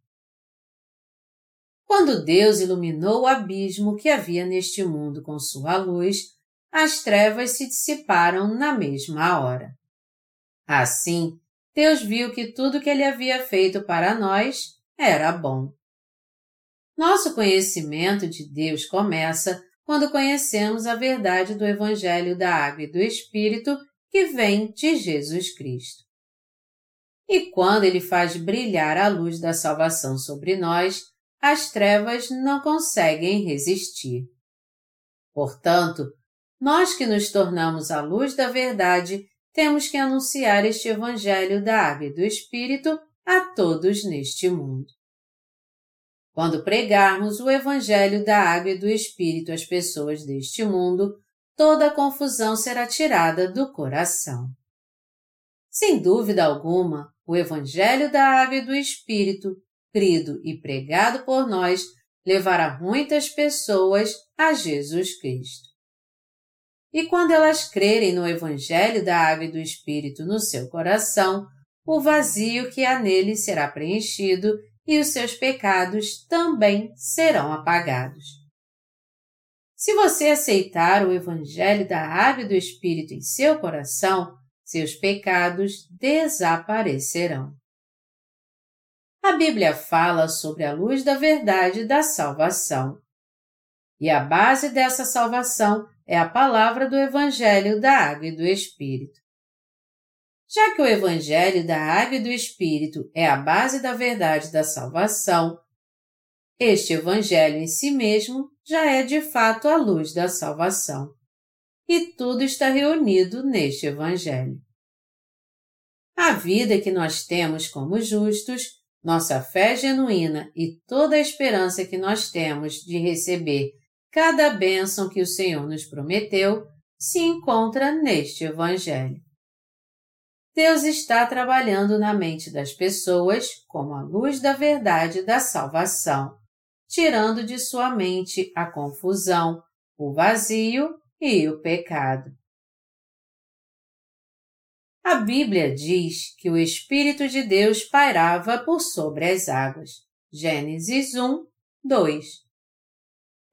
Quando Deus iluminou o abismo que havia neste mundo com sua luz, as trevas se dissiparam na mesma hora. Assim, Deus viu que tudo que ele havia feito para nós era bom. Nosso conhecimento de Deus começa quando conhecemos a verdade do Evangelho da Água e do Espírito que vem de Jesus Cristo. E quando ele faz brilhar a luz da salvação sobre nós, as trevas não conseguem resistir. Portanto, nós que nos tornamos a luz da verdade, temos que anunciar este Evangelho da Água e do Espírito a todos neste mundo. Quando pregarmos o Evangelho da Água e do Espírito às pessoas deste mundo, toda a confusão será tirada do coração. Sem dúvida alguma, o Evangelho da Água e do Espírito crido e pregado por nós, levará muitas pessoas a Jesus Cristo. E quando elas crerem no Evangelho da Água e do Espírito no seu coração, o vazio que há nele será preenchido e os seus pecados também serão apagados. Se você aceitar o Evangelho da Água e do Espírito em seu coração, seus pecados desaparecerão. A Bíblia fala sobre a luz da verdade da salvação. E a base dessa salvação é a palavra do Evangelho da Água e do Espírito. Já que o Evangelho da Água e do Espírito é a base da verdade da salvação, este Evangelho em si mesmo já é de fato a luz da salvação. E tudo está reunido neste Evangelho. A vida que nós temos como justos nossa fé genuína e toda a esperança que nós temos de receber cada bênção que o Senhor nos prometeu se encontra neste Evangelho. Deus está trabalhando na mente das pessoas como a luz da verdade da salvação, tirando de sua mente a confusão, o vazio e o pecado. A Bíblia diz que o Espírito de Deus pairava por sobre as águas. Gênesis 1, 2.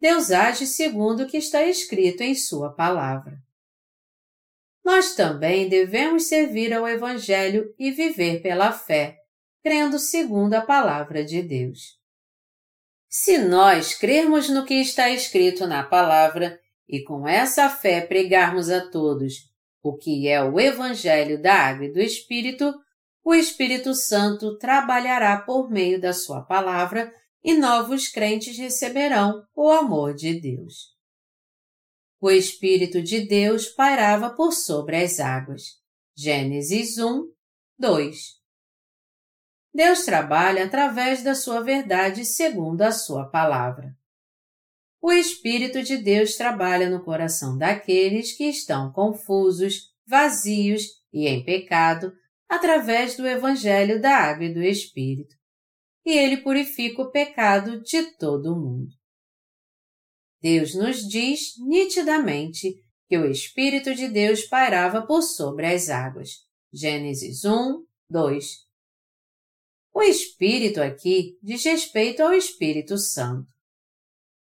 Deus age segundo o que está escrito em Sua palavra. Nós também devemos servir ao Evangelho e viver pela fé, crendo segundo a palavra de Deus. Se nós crermos no que está escrito na palavra e com essa fé pregarmos a todos o que é o Evangelho da Água e do Espírito, o Espírito Santo trabalhará por meio da Sua palavra e novos crentes receberão o amor de Deus. O Espírito de Deus pairava por sobre as águas. Gênesis 1, 2. Deus trabalha através da sua verdade segundo a sua palavra o Espírito de Deus trabalha no coração daqueles que estão confusos, vazios e em pecado através do Evangelho da Água e do Espírito. E ele purifica o pecado de todo o mundo. Deus nos diz nitidamente que o Espírito de Deus pairava por sobre as águas. Gênesis 1, 2. O Espírito aqui diz respeito ao Espírito Santo.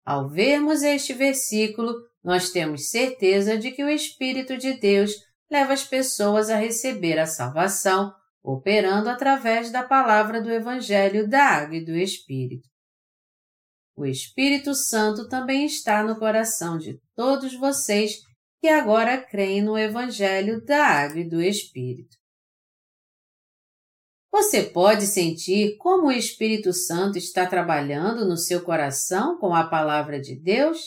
Ao vermos este versículo, nós temos certeza de que o Espírito de Deus leva as pessoas a receber a salvação, operando através da palavra do Evangelho da Água e do Espírito. O Espírito Santo também está no coração de todos vocês que agora creem no Evangelho da Água e do Espírito. Você pode sentir como o Espírito Santo está trabalhando no seu coração com a palavra de Deus?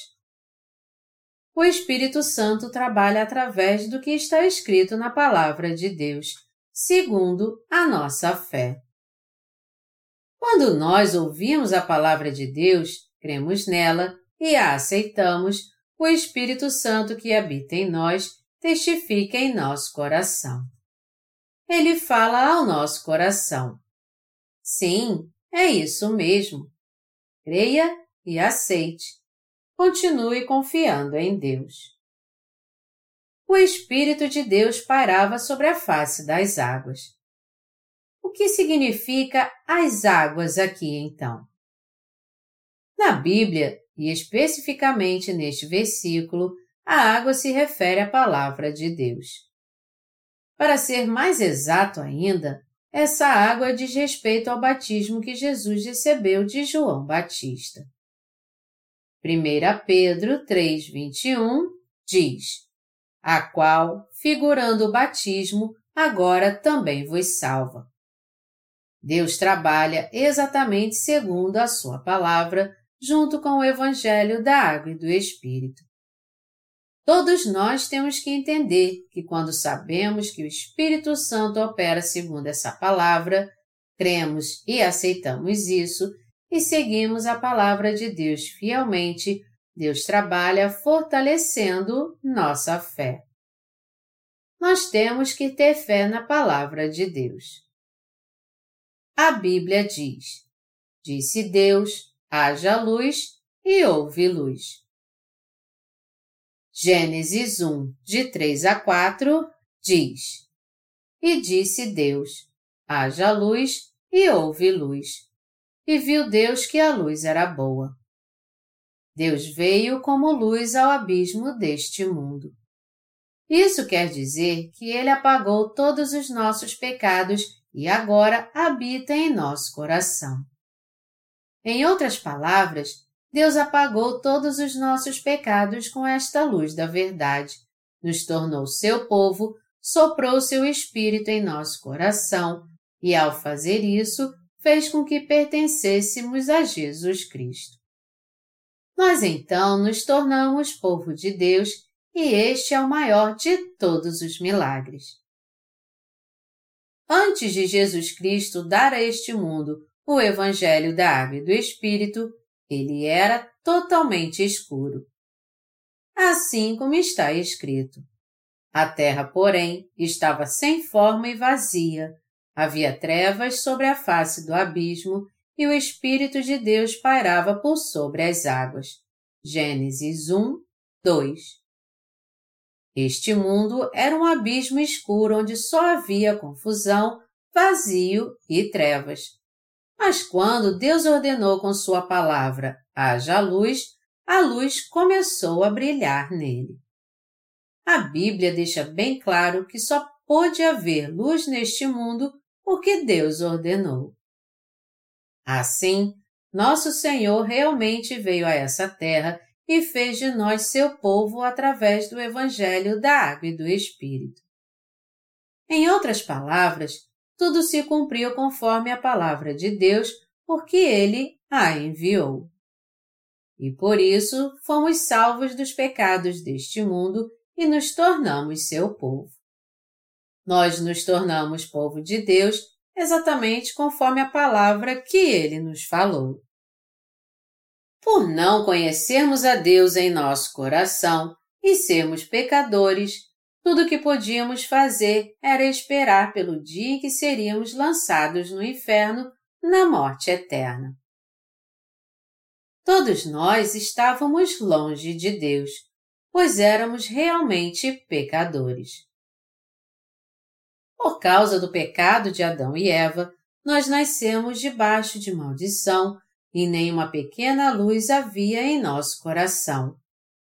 O Espírito Santo trabalha através do que está escrito na palavra de Deus, segundo a nossa fé. Quando nós ouvimos a palavra de Deus, cremos nela e a aceitamos, o Espírito Santo que habita em nós testifica em nosso coração. Ele fala ao nosso coração. Sim, é isso mesmo. Creia e aceite. Continue confiando em Deus. O Espírito de Deus pairava sobre a face das águas. O que significa as águas aqui então? Na Bíblia, e especificamente neste versículo, a água se refere à palavra de Deus. Para ser mais exato ainda, essa água diz respeito ao batismo que Jesus recebeu de João Batista. 1 Pedro 3,21 diz: A qual, figurando o batismo, agora também vos salva. Deus trabalha exatamente segundo a Sua palavra junto com o Evangelho da Água e do Espírito. Todos nós temos que entender que quando sabemos que o Espírito Santo opera segundo essa palavra, cremos e aceitamos isso e seguimos a palavra de Deus fielmente, Deus trabalha fortalecendo nossa fé. Nós temos que ter fé na palavra de Deus. A Bíblia diz: Disse Deus, haja luz e houve luz. Gênesis 1, de 3 a 4, diz: E disse Deus: haja luz e houve luz. E viu Deus que a luz era boa. Deus veio como luz ao abismo deste mundo. Isso quer dizer que Ele apagou todos os nossos pecados e agora habita em nosso coração. Em outras palavras, Deus apagou todos os nossos pecados com esta luz da verdade, nos tornou seu povo, soprou seu espírito em nosso coração e, ao fazer isso, fez com que pertencêssemos a Jesus Cristo. Nós então nos tornamos povo de Deus e este é o maior de todos os milagres. Antes de Jesus Cristo dar a este mundo o Evangelho da Água e do Espírito, ele era totalmente escuro. Assim como está escrito. A terra, porém, estava sem forma e vazia. Havia trevas sobre a face do abismo e o Espírito de Deus pairava por sobre as águas. Gênesis 1, 2. Este mundo era um abismo escuro onde só havia confusão, vazio e trevas. Mas quando Deus ordenou com Sua palavra haja luz, a luz começou a brilhar nele. A Bíblia deixa bem claro que só pôde haver luz neste mundo porque Deus ordenou. Assim, nosso Senhor realmente veio a essa terra e fez de nós seu povo através do Evangelho da Água e do Espírito. Em outras palavras, tudo se cumpriu conforme a palavra de Deus, porque ele a enviou. E por isso fomos salvos dos pecados deste mundo e nos tornamos seu povo. Nós nos tornamos povo de Deus exatamente conforme a palavra que ele nos falou. Por não conhecermos a Deus em nosso coração e sermos pecadores, tudo o que podíamos fazer era esperar pelo dia em que seríamos lançados no inferno na morte eterna. Todos nós estávamos longe de Deus, pois éramos realmente pecadores. Por causa do pecado de Adão e Eva, nós nascemos debaixo de maldição e nenhuma pequena luz havia em nosso coração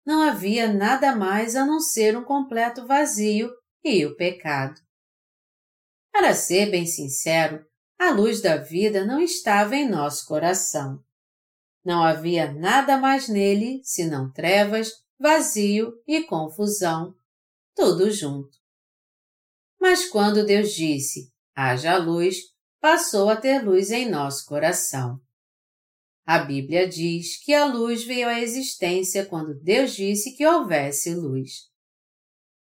não havia nada mais a não ser um completo vazio e o pecado. Para ser bem sincero, a luz da vida não estava em nosso coração. Não havia nada mais nele senão trevas, vazio e confusão, tudo junto. Mas quando Deus disse, haja luz, passou a ter luz em nosso coração. A Bíblia diz que a luz veio à existência quando Deus disse que houvesse luz.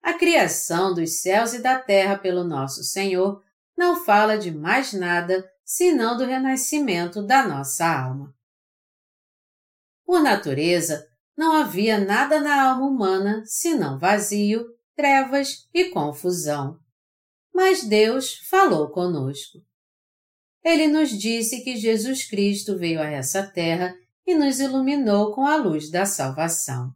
A criação dos céus e da terra pelo nosso Senhor não fala de mais nada senão do renascimento da nossa alma. Por natureza, não havia nada na alma humana senão vazio, trevas e confusão. Mas Deus falou conosco. Ele nos disse que Jesus Cristo veio a essa terra e nos iluminou com a luz da salvação.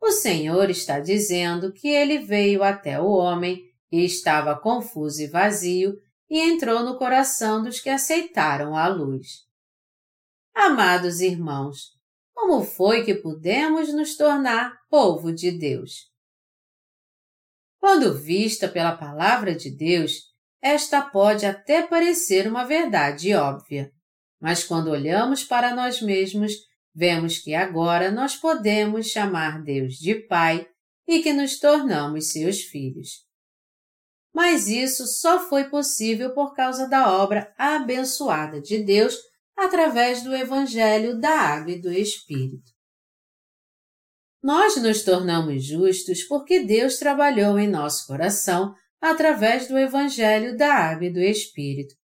O Senhor está dizendo que ele veio até o homem e estava confuso e vazio e entrou no coração dos que aceitaram a luz. Amados irmãos, como foi que pudemos nos tornar povo de Deus? Quando vista pela palavra de Deus, esta pode até parecer uma verdade óbvia, mas quando olhamos para nós mesmos, vemos que agora nós podemos chamar Deus de Pai e que nos tornamos seus filhos. Mas isso só foi possível por causa da obra abençoada de Deus através do Evangelho da Água e do Espírito. Nós nos tornamos justos porque Deus trabalhou em nosso coração através do Evangelho da Água e do Espírito.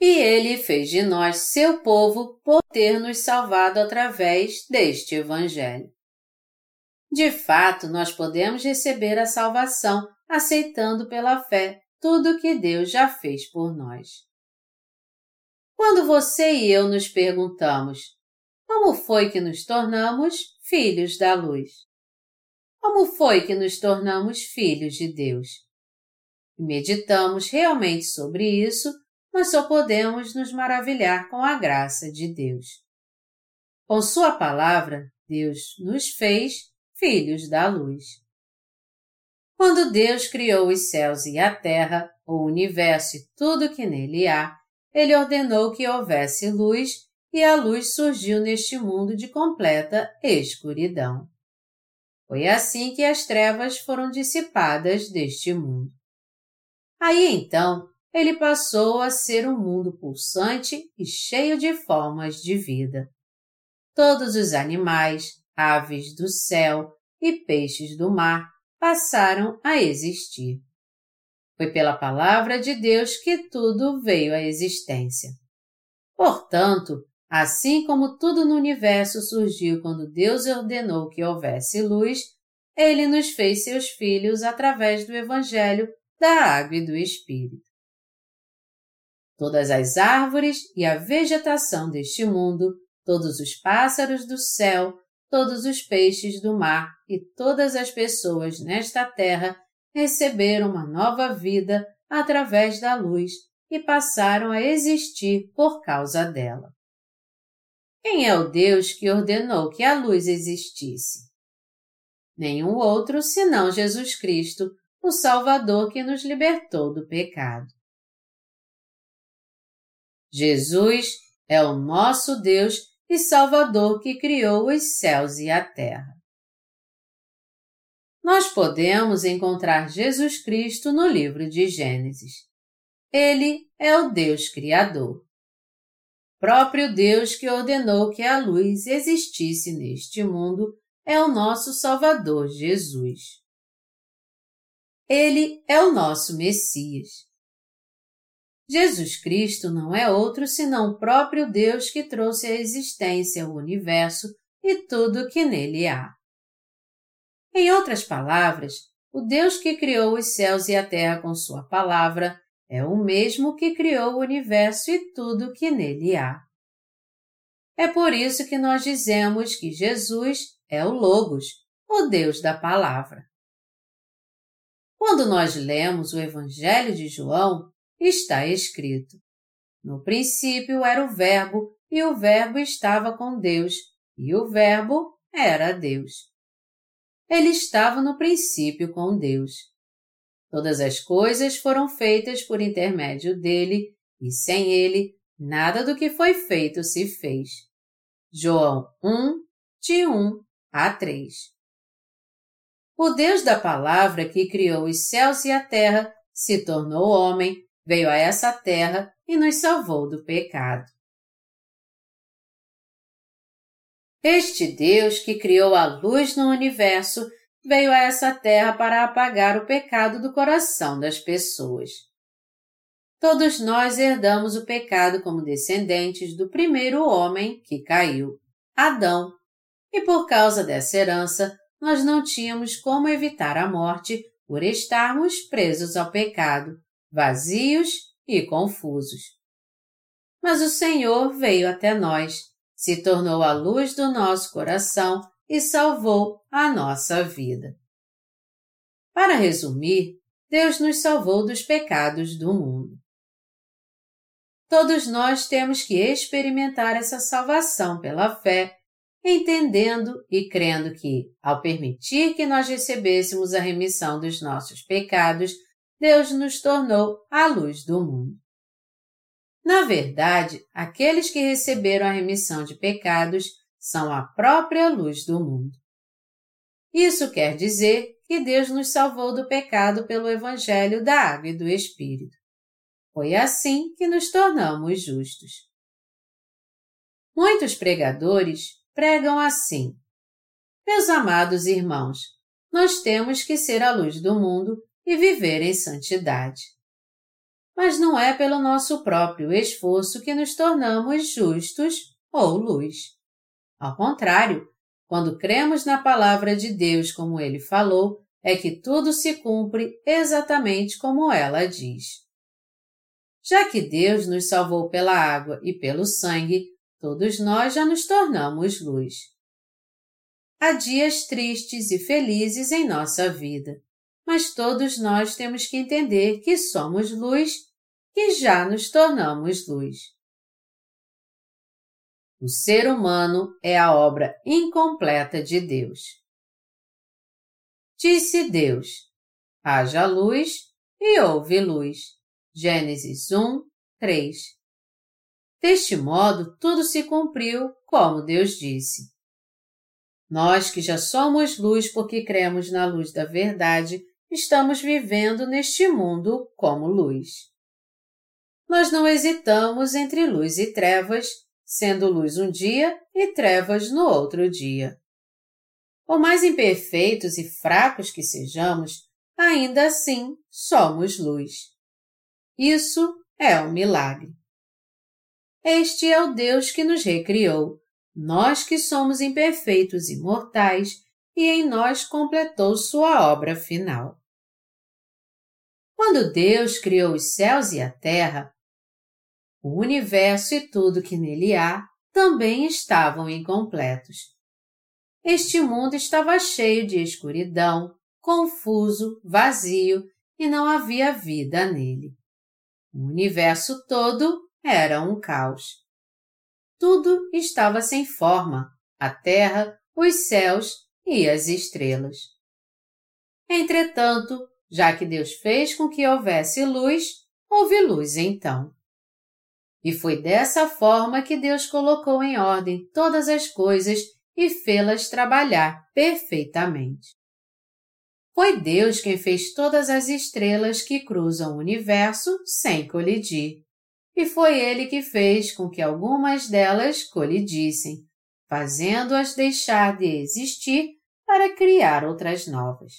E Ele fez de nós seu povo por ter nos salvado através deste Evangelho. De fato, nós podemos receber a salvação aceitando pela fé tudo o que Deus já fez por nós. Quando você e eu nos perguntamos como foi que nos tornamos filhos da luz? Como foi que nos tornamos filhos de Deus? Meditamos realmente sobre isso, nós só podemos nos maravilhar com a graça de Deus. Com Sua palavra, Deus nos fez filhos da luz. Quando Deus criou os céus e a terra, o universo e tudo que nele há, ele ordenou que houvesse luz e a luz surgiu neste mundo de completa escuridão. Foi assim que as trevas foram dissipadas deste mundo. Aí então, ele passou a ser um mundo pulsante e cheio de formas de vida. Todos os animais, aves do céu e peixes do mar passaram a existir. Foi pela palavra de Deus que tudo veio à existência. Portanto, assim como tudo no universo surgiu quando Deus ordenou que houvesse luz, ele nos fez seus filhos através do Evangelho da Água e do Espírito. Todas as árvores e a vegetação deste mundo, todos os pássaros do céu, todos os peixes do mar e todas as pessoas nesta terra receberam uma nova vida através da luz e passaram a existir por causa dela. Quem é o Deus que ordenou que a luz existisse? Nenhum outro senão Jesus Cristo, o Salvador que nos libertou do pecado. Jesus é o nosso Deus e Salvador que criou os céus e a terra nós podemos encontrar Jesus Cristo no livro de Gênesis. Ele é o Deus Criador. Próprio Deus que ordenou que a luz existisse neste mundo é o nosso Salvador Jesus. Ele é o nosso Messias. Jesus Cristo não é outro senão o próprio Deus que trouxe à existência o universo e tudo que nele há. Em outras palavras, o Deus que criou os céus e a terra com Sua palavra é o mesmo que criou o universo e tudo que nele há. É por isso que nós dizemos que Jesus é o Logos, o Deus da palavra. Quando nós lemos o Evangelho de João, está escrito: No princípio era o Verbo, e o Verbo estava com Deus, e o Verbo era Deus. Ele estava no princípio com Deus. Todas as coisas foram feitas por intermédio dele, e sem ele, nada do que foi feito se fez. João 1, de 1 a 3. O Deus da palavra que criou os céus e a terra se tornou homem, veio a essa terra e nos salvou do pecado. Este Deus que criou a luz no universo veio a essa terra para apagar o pecado do coração das pessoas. Todos nós herdamos o pecado como descendentes do primeiro homem que caiu, Adão, e por causa dessa herança, nós não tínhamos como evitar a morte por estarmos presos ao pecado, vazios e confusos. Mas o Senhor veio até nós, se tornou a luz do nosso coração e salvou a nossa vida. Para resumir, Deus nos salvou dos pecados do mundo. Todos nós temos que experimentar essa salvação pela fé, entendendo e crendo que, ao permitir que nós recebêssemos a remissão dos nossos pecados, Deus nos tornou a luz do mundo. Na verdade, aqueles que receberam a remissão de pecados são a própria luz do mundo. Isso quer dizer que Deus nos salvou do pecado pelo Evangelho da Água e do Espírito. Foi assim que nos tornamos justos. Muitos pregadores pregam assim: Meus amados irmãos, nós temos que ser a luz do mundo e viver em santidade. Mas não é pelo nosso próprio esforço que nos tornamos justos ou luz. Ao contrário, quando cremos na palavra de Deus como ele falou, é que tudo se cumpre exatamente como ela diz. Já que Deus nos salvou pela água e pelo sangue, todos nós já nos tornamos luz. Há dias tristes e felizes em nossa vida, mas todos nós temos que entender que somos luz, que já nos tornamos luz. O ser humano é a obra incompleta de Deus. Disse Deus: haja luz e houve luz. Gênesis 1, 3. Deste modo, tudo se cumpriu como Deus disse. Nós que já somos luz porque cremos na luz da verdade, estamos vivendo neste mundo como luz. Nós não hesitamos entre luz e trevas, sendo luz um dia e trevas no outro dia. Por mais imperfeitos e fracos que sejamos, ainda assim somos luz. Isso é um milagre. Este é o Deus que nos recriou, nós que somos imperfeitos e mortais, e em nós completou sua obra final. Quando Deus criou os céus e a terra, o universo e tudo que nele há também estavam incompletos. Este mundo estava cheio de escuridão, confuso, vazio e não havia vida nele. O universo todo era um caos. Tudo estava sem forma, a terra, os céus e as estrelas. Entretanto, já que Deus fez com que houvesse luz, houve luz então. E foi dessa forma que Deus colocou em ordem todas as coisas e fê-las trabalhar perfeitamente. Foi Deus quem fez todas as estrelas que cruzam o universo sem colidir. E foi Ele que fez com que algumas delas colidissem, fazendo-as deixar de existir para criar outras novas.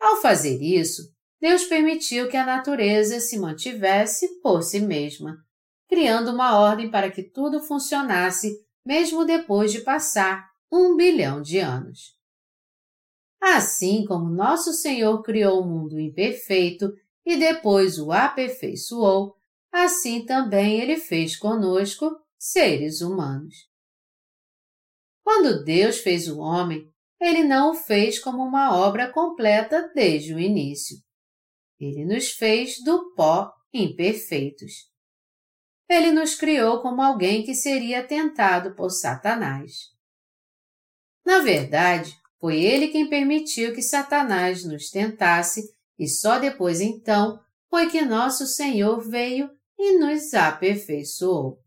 Ao fazer isso, Deus permitiu que a natureza se mantivesse por si mesma, criando uma ordem para que tudo funcionasse mesmo depois de passar um bilhão de anos. Assim como nosso Senhor criou o mundo imperfeito e depois o aperfeiçoou, assim também ele fez conosco, seres humanos. Quando Deus fez o homem, ele não o fez como uma obra completa desde o início. Ele nos fez do pó imperfeitos. Ele nos criou como alguém que seria tentado por Satanás. Na verdade, foi ele quem permitiu que Satanás nos tentasse e só depois então foi que nosso Senhor veio e nos aperfeiçoou.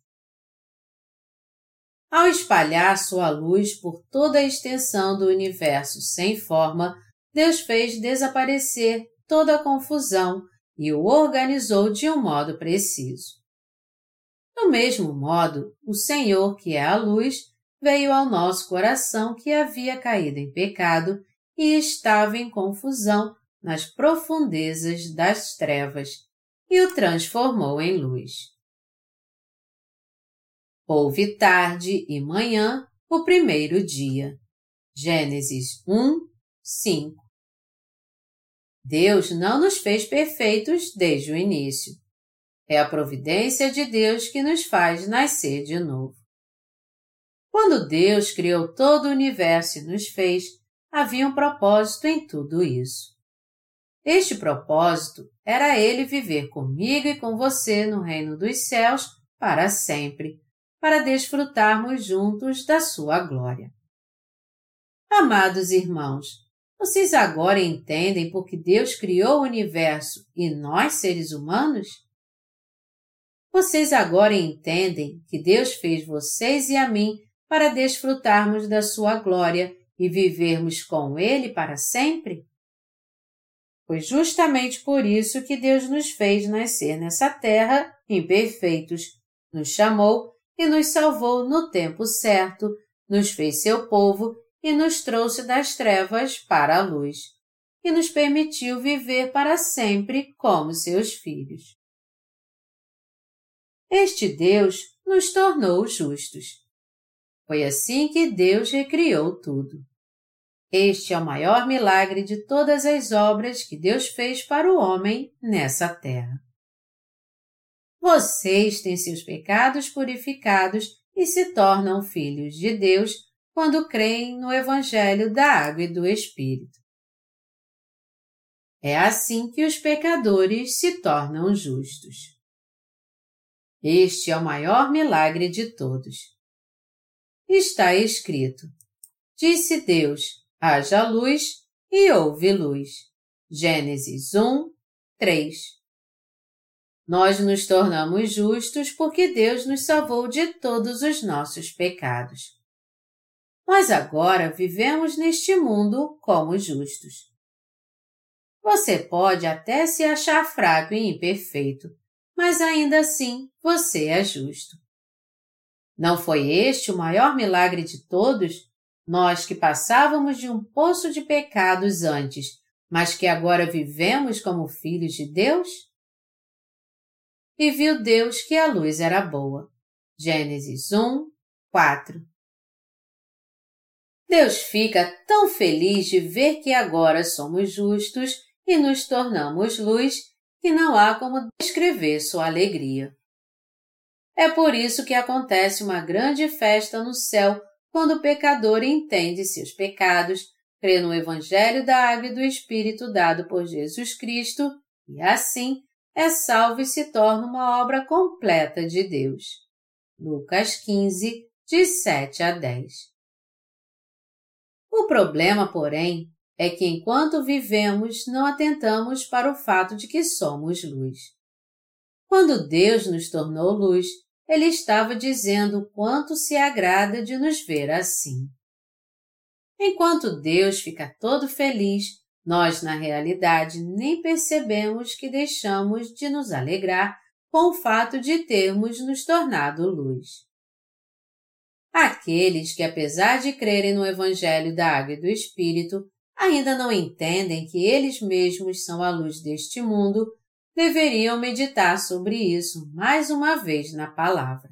Ao espalhar sua luz por toda a extensão do universo sem forma, Deus fez desaparecer toda a confusão e o organizou de um modo preciso. Do mesmo modo, o Senhor, que é a luz, veio ao nosso coração que havia caído em pecado e estava em confusão nas profundezas das trevas, e o transformou em luz. Houve tarde e manhã o primeiro dia. Gênesis 1, 5. Deus não nos fez perfeitos desde o início. É a providência de Deus que nos faz nascer de novo. Quando Deus criou todo o universo e nos fez, havia um propósito em tudo isso. Este propósito era Ele viver comigo e com você no reino dos céus para sempre, para desfrutarmos juntos da sua glória. Amados irmãos, vocês agora entendem por que Deus criou o universo e nós, seres humanos? Vocês agora entendem que Deus fez vocês e a mim para desfrutarmos da sua glória e vivermos com Ele para sempre? Foi justamente por isso que Deus nos fez nascer nessa terra imperfeitos, nos chamou e nos salvou no tempo certo, nos fez seu povo e nos trouxe das trevas para a luz, e nos permitiu viver para sempre como seus filhos. Este Deus nos tornou justos. Foi assim que Deus recriou tudo. Este é o maior milagre de todas as obras que Deus fez para o homem nessa terra. Vocês têm seus pecados purificados e se tornam filhos de Deus quando creem no Evangelho da Água e do Espírito. É assim que os pecadores se tornam justos. Este é o maior milagre de todos. Está escrito: Disse Deus: haja luz e houve luz. Gênesis 1, 3 nós nos tornamos justos porque Deus nos salvou de todos os nossos pecados. Nós agora vivemos neste mundo como justos. Você pode até se achar fraco e imperfeito, mas ainda assim você é justo. Não foi este o maior milagre de todos? Nós que passávamos de um poço de pecados antes, mas que agora vivemos como filhos de Deus? e viu Deus que a luz era boa. Gênesis 1, 4 Deus fica tão feliz de ver que agora somos justos e nos tornamos luz que não há como descrever sua alegria. É por isso que acontece uma grande festa no céu quando o pecador entende seus pecados, crê no Evangelho da Água e do Espírito dado por Jesus Cristo e, assim, é salvo e se torna uma obra completa de Deus. Lucas 15, de 7 a 10. O problema, porém, é que enquanto vivemos não atentamos para o fato de que somos luz. Quando Deus nos tornou luz, Ele estava dizendo quanto se agrada de nos ver assim. Enquanto Deus fica todo feliz nós, na realidade, nem percebemos que deixamos de nos alegrar com o fato de termos nos tornado luz. Aqueles que, apesar de crerem no Evangelho da Água e do Espírito, ainda não entendem que eles mesmos são a luz deste mundo, deveriam meditar sobre isso mais uma vez na palavra.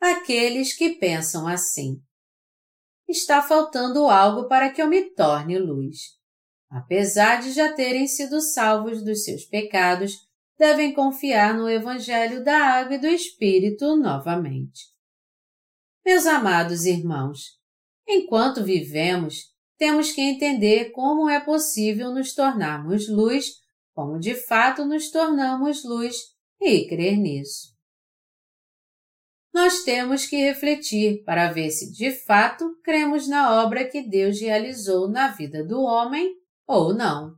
Aqueles que pensam assim: está faltando algo para que eu me torne luz apesar de já terem sido salvos dos seus pecados, devem confiar no Evangelho da Água e do Espírito novamente. Meus amados irmãos, enquanto vivemos, temos que entender como é possível nos tornarmos luz, como de fato nos tornamos luz, e crer nisso. Nós temos que refletir para ver se de fato cremos na obra que Deus realizou na vida do homem ou não.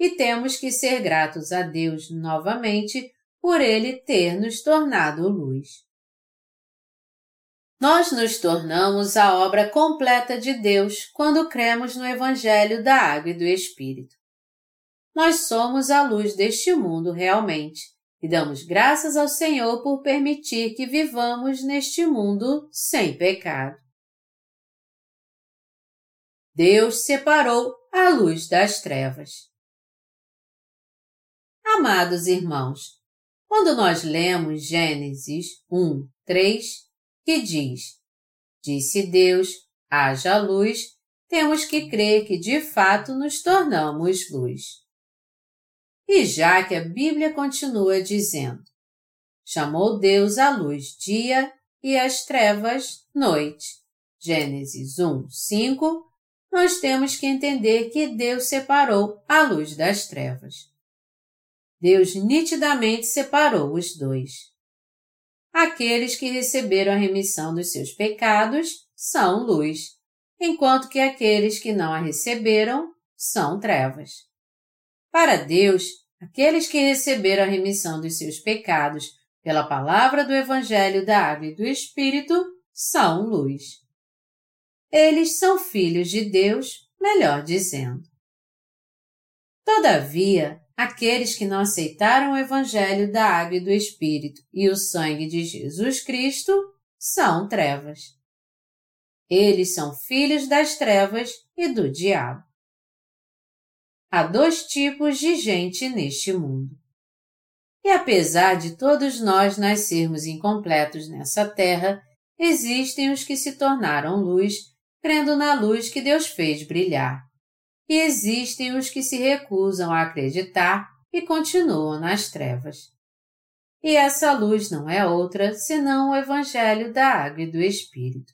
E temos que ser gratos a Deus novamente por Ele ter nos tornado luz. Nós nos tornamos a obra completa de Deus quando cremos no Evangelho da Água e do Espírito. Nós somos a luz deste mundo realmente e damos graças ao Senhor por permitir que vivamos neste mundo sem pecado. Deus separou a luz das trevas. Amados irmãos, quando nós lemos Gênesis 1, 3, que diz: Disse Deus, haja luz, temos que crer que de fato nos tornamos luz. E já que a Bíblia continua dizendo: Chamou Deus a luz dia e as trevas noite. Gênesis 1, 5, nós temos que entender que Deus separou a luz das trevas. Deus nitidamente separou os dois. Aqueles que receberam a remissão dos seus pecados são luz, enquanto que aqueles que não a receberam são trevas. Para Deus, aqueles que receberam a remissão dos seus pecados pela palavra do Evangelho da Água e do Espírito são luz. Eles são filhos de Deus, melhor dizendo. Todavia, aqueles que não aceitaram o Evangelho da Água e do Espírito e o sangue de Jesus Cristo são trevas. Eles são filhos das trevas e do diabo. Há dois tipos de gente neste mundo. E apesar de todos nós nascermos incompletos nessa terra, existem os que se tornaram luz, crendo na luz que Deus fez brilhar e existem os que se recusam a acreditar e continuam nas trevas. E essa luz não é outra senão o Evangelho da Água e do Espírito.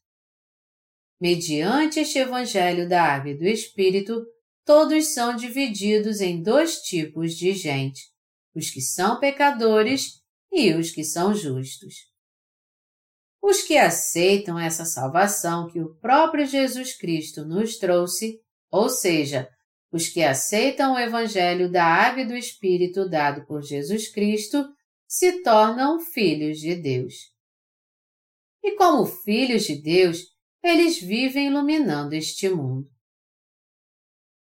Mediante este Evangelho da Água e do Espírito, todos são divididos em dois tipos de gente: os que são pecadores e os que são justos. Os que aceitam essa salvação que o próprio Jesus Cristo nos trouxe ou seja, os que aceitam o Evangelho da Água e do Espírito dado por Jesus Cristo se tornam filhos de Deus. E como filhos de Deus, eles vivem iluminando este mundo.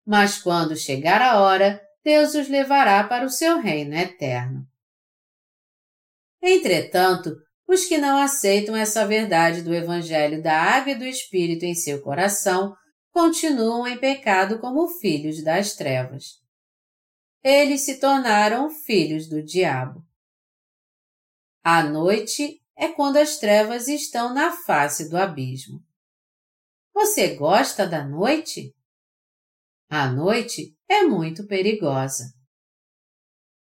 Mas quando chegar a hora, Deus os levará para o seu reino eterno. Entretanto, os que não aceitam essa verdade do Evangelho da Água e do Espírito em seu coração continuam em pecado como filhos das trevas. Eles se tornaram filhos do diabo. A noite é quando as trevas estão na face do abismo. Você gosta da noite? A noite é muito perigosa.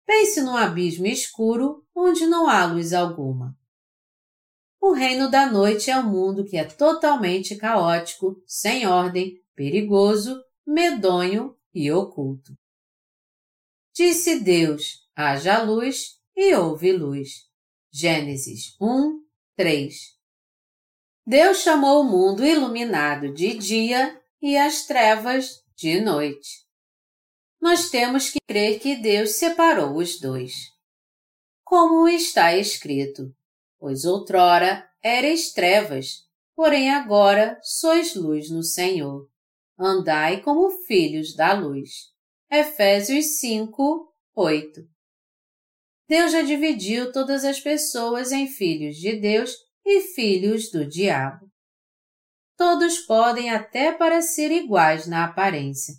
Pense num abismo escuro onde não há luz alguma. O reino da noite é um mundo que é totalmente caótico, sem ordem, perigoso, medonho e oculto. Disse Deus: haja luz e houve luz. Gênesis 1, 3. Deus chamou o mundo iluminado de dia e as trevas de noite. Nós temos que crer que Deus separou os dois. Como está escrito: pois outrora ereis trevas, porém agora sois luz no Senhor. Andai como filhos da luz. Efésios 5, 8. Deus já dividiu todas as pessoas em filhos de Deus e filhos do diabo. Todos podem até parecer iguais na aparência,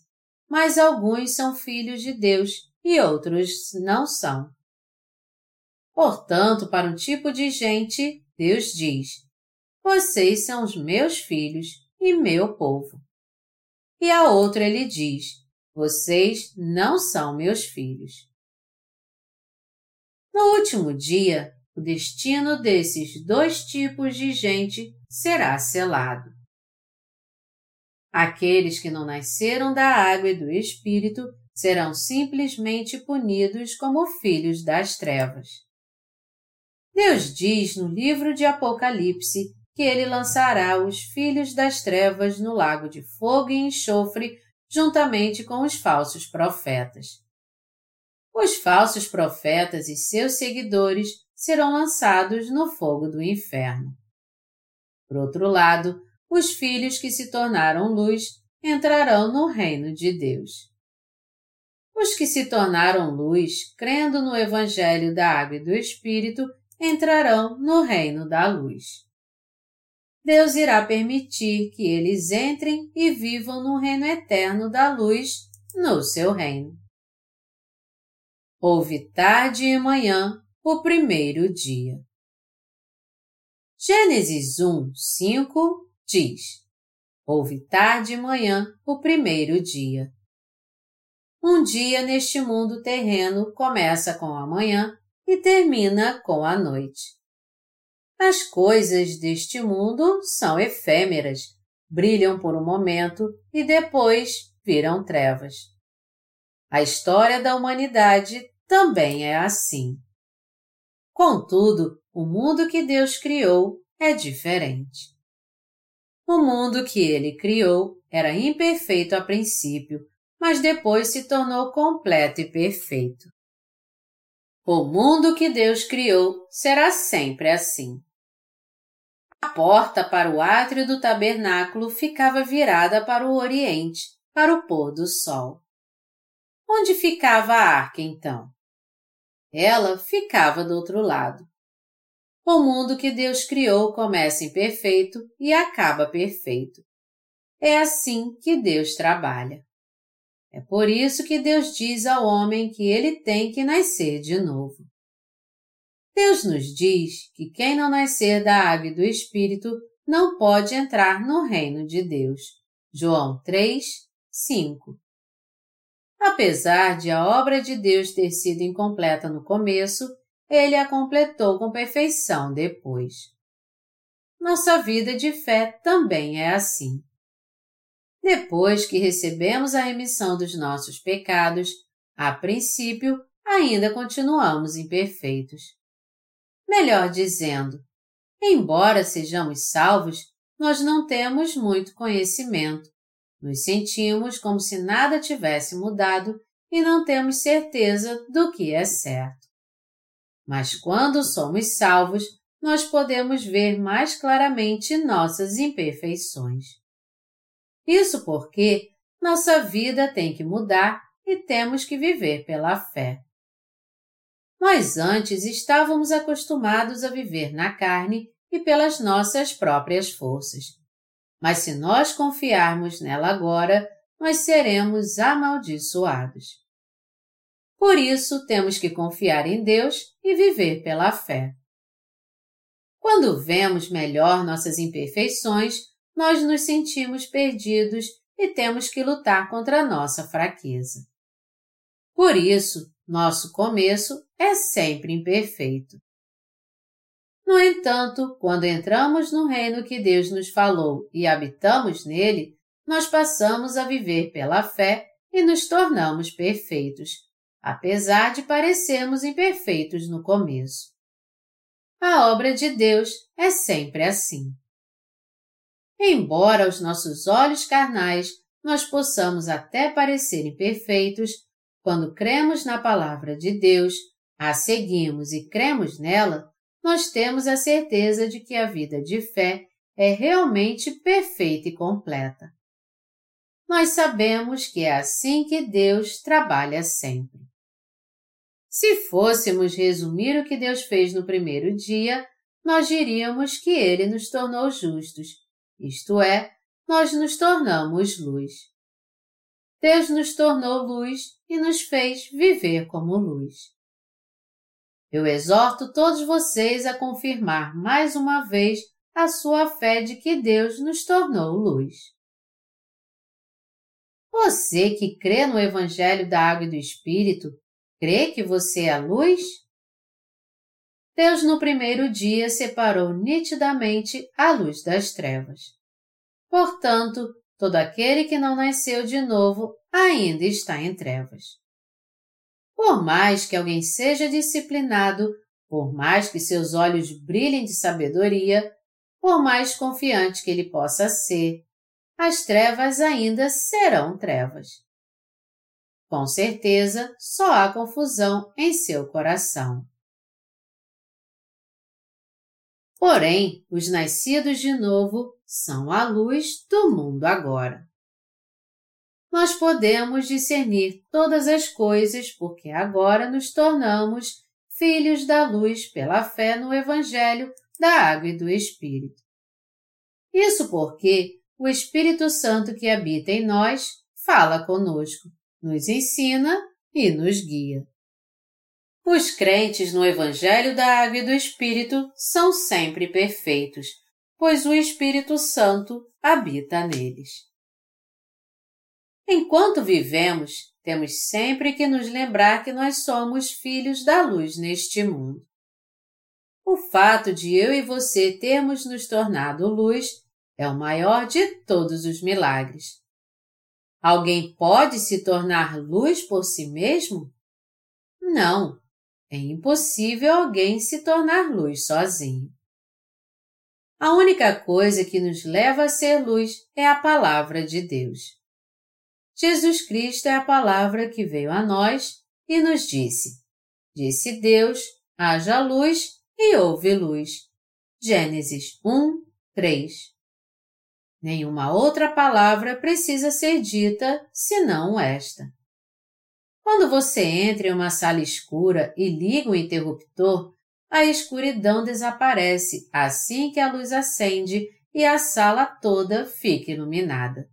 mas alguns são filhos de Deus e outros não são. Portanto, para um tipo de gente, Deus diz: Vocês são os meus filhos e meu povo. E a outra ele diz: Vocês não são meus filhos. No último dia, o destino desses dois tipos de gente será selado. Aqueles que não nasceram da água e do Espírito serão simplesmente punidos como filhos das trevas. Deus diz no livro de Apocalipse que ele lançará os filhos das trevas no lago de fogo e enxofre juntamente com os falsos profetas. Os falsos profetas e seus seguidores serão lançados no fogo do inferno. Por outro lado, os filhos que se tornaram luz entrarão no reino de Deus. Os que se tornaram luz, crendo no Evangelho da Água e do Espírito, entrarão no reino da luz. Deus irá permitir que eles entrem e vivam no reino eterno da luz, no seu reino. Houve tarde e manhã o primeiro dia. Gênesis 1, 5 diz: Houve tarde e manhã o primeiro dia. Um dia neste mundo terreno começa com a manhã e termina com a noite. As coisas deste mundo são efêmeras, brilham por um momento e depois viram trevas. A história da humanidade também é assim. Contudo, o mundo que Deus criou é diferente. O mundo que ele criou era imperfeito a princípio, mas depois se tornou completo e perfeito. O mundo que Deus criou será sempre assim. A porta para o átrio do tabernáculo ficava virada para o oriente, para o pôr do sol. Onde ficava a arca, então? Ela ficava do outro lado. O mundo que Deus criou começa imperfeito e acaba perfeito. É assim que Deus trabalha. É por isso que Deus diz ao homem que ele tem que nascer de novo. Deus nos diz que quem não nascer da água e do Espírito não pode entrar no reino de Deus. João 3, 5. Apesar de a obra de Deus ter sido incompleta no começo, ele a completou com perfeição depois. Nossa vida de fé também é assim. Depois que recebemos a remissão dos nossos pecados, a princípio, ainda continuamos imperfeitos. Melhor dizendo, embora sejamos salvos, nós não temos muito conhecimento. Nos sentimos como se nada tivesse mudado e não temos certeza do que é certo. Mas quando somos salvos, nós podemos ver mais claramente nossas imperfeições. Isso porque nossa vida tem que mudar e temos que viver pela fé. Nós antes estávamos acostumados a viver na carne e pelas nossas próprias forças. Mas se nós confiarmos nela agora, nós seremos amaldiçoados. Por isso, temos que confiar em Deus e viver pela fé. Quando vemos melhor nossas imperfeições, nós nos sentimos perdidos e temos que lutar contra a nossa fraqueza. Por isso, nosso começo é sempre imperfeito. No entanto, quando entramos no reino que Deus nos falou e habitamos nele, nós passamos a viver pela fé e nos tornamos perfeitos, apesar de parecermos imperfeitos no começo. A obra de Deus é sempre assim. Embora aos nossos olhos carnais nós possamos até parecer imperfeitos, quando cremos na palavra de Deus, a seguimos e cremos nela, nós temos a certeza de que a vida de fé é realmente perfeita e completa. Nós sabemos que é assim que Deus trabalha sempre. Se fôssemos resumir o que Deus fez no primeiro dia, nós diríamos que Ele nos tornou justos isto é, nós nos tornamos luz. Deus nos tornou luz e nos fez viver como luz. Eu exorto todos vocês a confirmar mais uma vez a sua fé de que Deus nos tornou luz. Você que crê no Evangelho da Água e do Espírito, crê que você é luz? Deus no primeiro dia separou nitidamente a luz das trevas. Portanto, todo aquele que não nasceu de novo ainda está em trevas. Por mais que alguém seja disciplinado, por mais que seus olhos brilhem de sabedoria, por mais confiante que ele possa ser, as trevas ainda serão trevas. Com certeza, só há confusão em seu coração. Porém, os nascidos de novo são a luz do mundo agora. Nós podemos discernir todas as coisas porque agora nos tornamos filhos da luz pela fé no Evangelho da Água e do Espírito. Isso porque o Espírito Santo que habita em nós fala conosco, nos ensina e nos guia. Os crentes no Evangelho da Água e do Espírito são sempre perfeitos, pois o Espírito Santo habita neles. Enquanto vivemos, temos sempre que nos lembrar que nós somos filhos da luz neste mundo. O fato de eu e você termos nos tornado luz é o maior de todos os milagres. Alguém pode se tornar luz por si mesmo? Não, é impossível alguém se tornar luz sozinho. A única coisa que nos leva a ser luz é a palavra de Deus. Jesus Cristo é a palavra que veio a nós e nos disse: Disse Deus, haja luz e houve luz. Gênesis 1, 3. Nenhuma outra palavra precisa ser dita senão esta. Quando você entra em uma sala escura e liga o interruptor, a escuridão desaparece assim que a luz acende e a sala toda fica iluminada.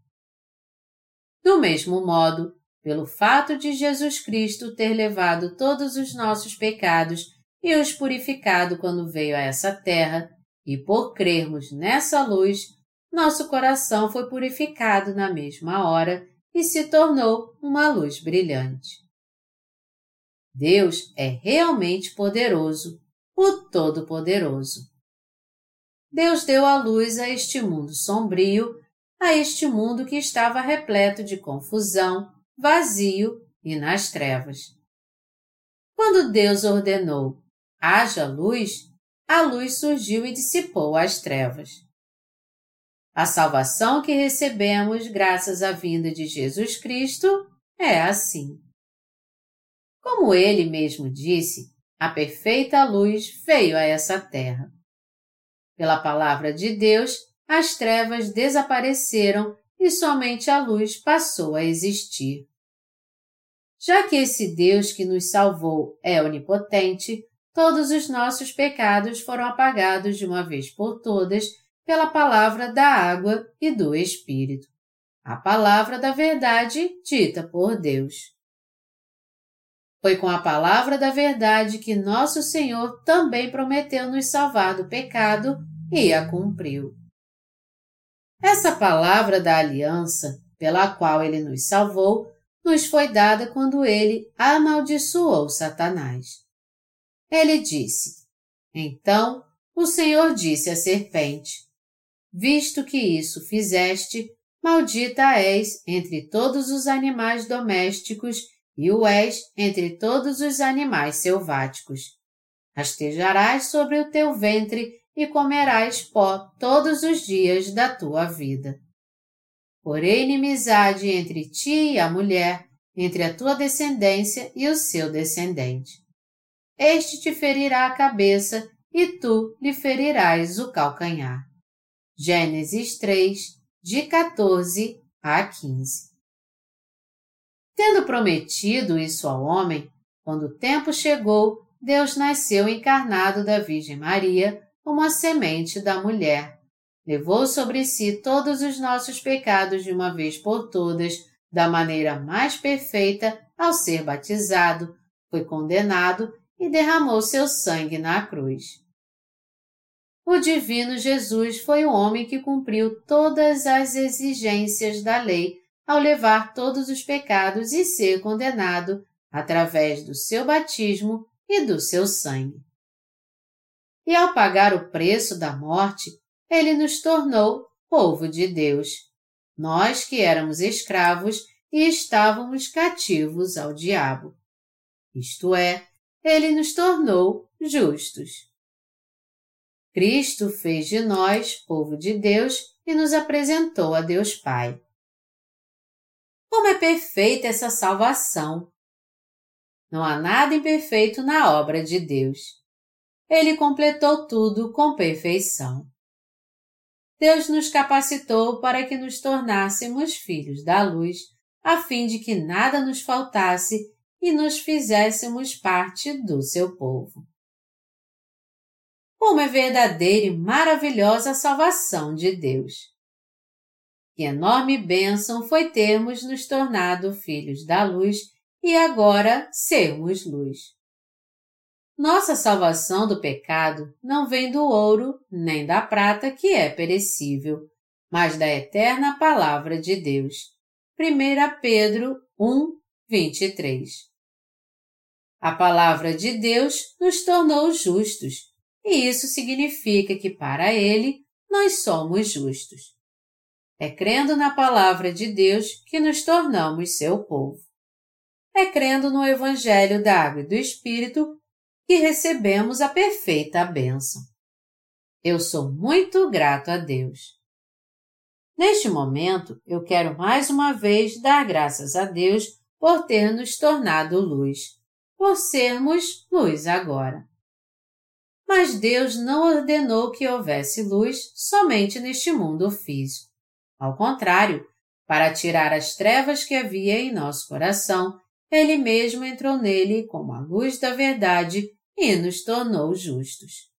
Do mesmo modo, pelo fato de Jesus Cristo ter levado todos os nossos pecados e os purificado quando veio a essa terra, e por crermos nessa luz, nosso coração foi purificado na mesma hora e se tornou uma luz brilhante. Deus é realmente poderoso, o Todo-Poderoso. Deus deu a luz a este mundo sombrio, a este mundo que estava repleto de confusão, vazio e nas trevas. Quando Deus ordenou, haja luz, a luz surgiu e dissipou as trevas. A salvação que recebemos graças à vinda de Jesus Cristo é assim. Como ele mesmo disse, a perfeita luz veio a essa terra. Pela palavra de Deus, as trevas desapareceram e somente a luz passou a existir. Já que esse Deus que nos salvou é onipotente, todos os nossos pecados foram apagados de uma vez por todas pela palavra da água e do Espírito, a palavra da verdade dita por Deus. Foi com a palavra da verdade que nosso Senhor também prometeu nos salvar do pecado e a cumpriu. Essa palavra da aliança, pela qual ele nos salvou, nos foi dada quando ele amaldiçoou Satanás. Ele disse: Então o Senhor disse à serpente: Visto que isso fizeste, maldita és entre todos os animais domésticos e o és entre todos os animais selváticos. Rastejarás sobre o teu ventre e comerás pó todos os dias da tua vida. Porém, inimizade entre ti e a mulher, entre a tua descendência e o seu descendente. Este te ferirá a cabeça e tu lhe ferirás o calcanhar. Gênesis 3, de 14 a 15. Tendo prometido isso ao homem, quando o tempo chegou, Deus nasceu encarnado da Virgem Maria como a semente da mulher. Levou sobre si todos os nossos pecados de uma vez por todas, da maneira mais perfeita, ao ser batizado, foi condenado e derramou seu sangue na cruz. O divino Jesus foi o homem que cumpriu todas as exigências da lei ao levar todos os pecados e ser condenado através do seu batismo e do seu sangue. E ao pagar o preço da morte, ele nos tornou povo de Deus, nós que éramos escravos e estávamos cativos ao diabo. Isto é, ele nos tornou justos. Cristo fez de nós povo de Deus e nos apresentou a Deus Pai. Como é perfeita essa salvação! Não há nada imperfeito na obra de Deus. Ele completou tudo com perfeição. Deus nos capacitou para que nos tornássemos filhos da luz, a fim de que nada nos faltasse e nos fizéssemos parte do seu povo. Como é verdadeira e maravilhosa salvação de Deus! Que enorme bênção foi termos nos tornado filhos da luz e agora sermos luz. Nossa salvação do pecado não vem do ouro nem da prata que é perecível, mas da eterna palavra de Deus. 1 Pedro 1, 23. A palavra de Deus nos tornou justos, e isso significa que para Ele nós somos justos. É crendo na palavra de Deus que nos tornamos seu povo. É crendo no Evangelho da Água e do Espírito que recebemos a perfeita bênção. Eu sou muito grato a Deus. Neste momento, eu quero mais uma vez dar graças a Deus por ter nos tornado luz, por sermos luz agora. Mas Deus não ordenou que houvesse luz somente neste mundo físico. Ao contrário, para tirar as trevas que havia em nosso coração, Ele mesmo entrou nele como a luz da verdade e nos tornou justos.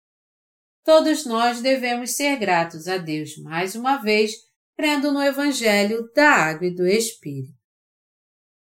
Todos nós devemos ser gratos a Deus mais uma vez, crendo no Evangelho da Água e do Espírito.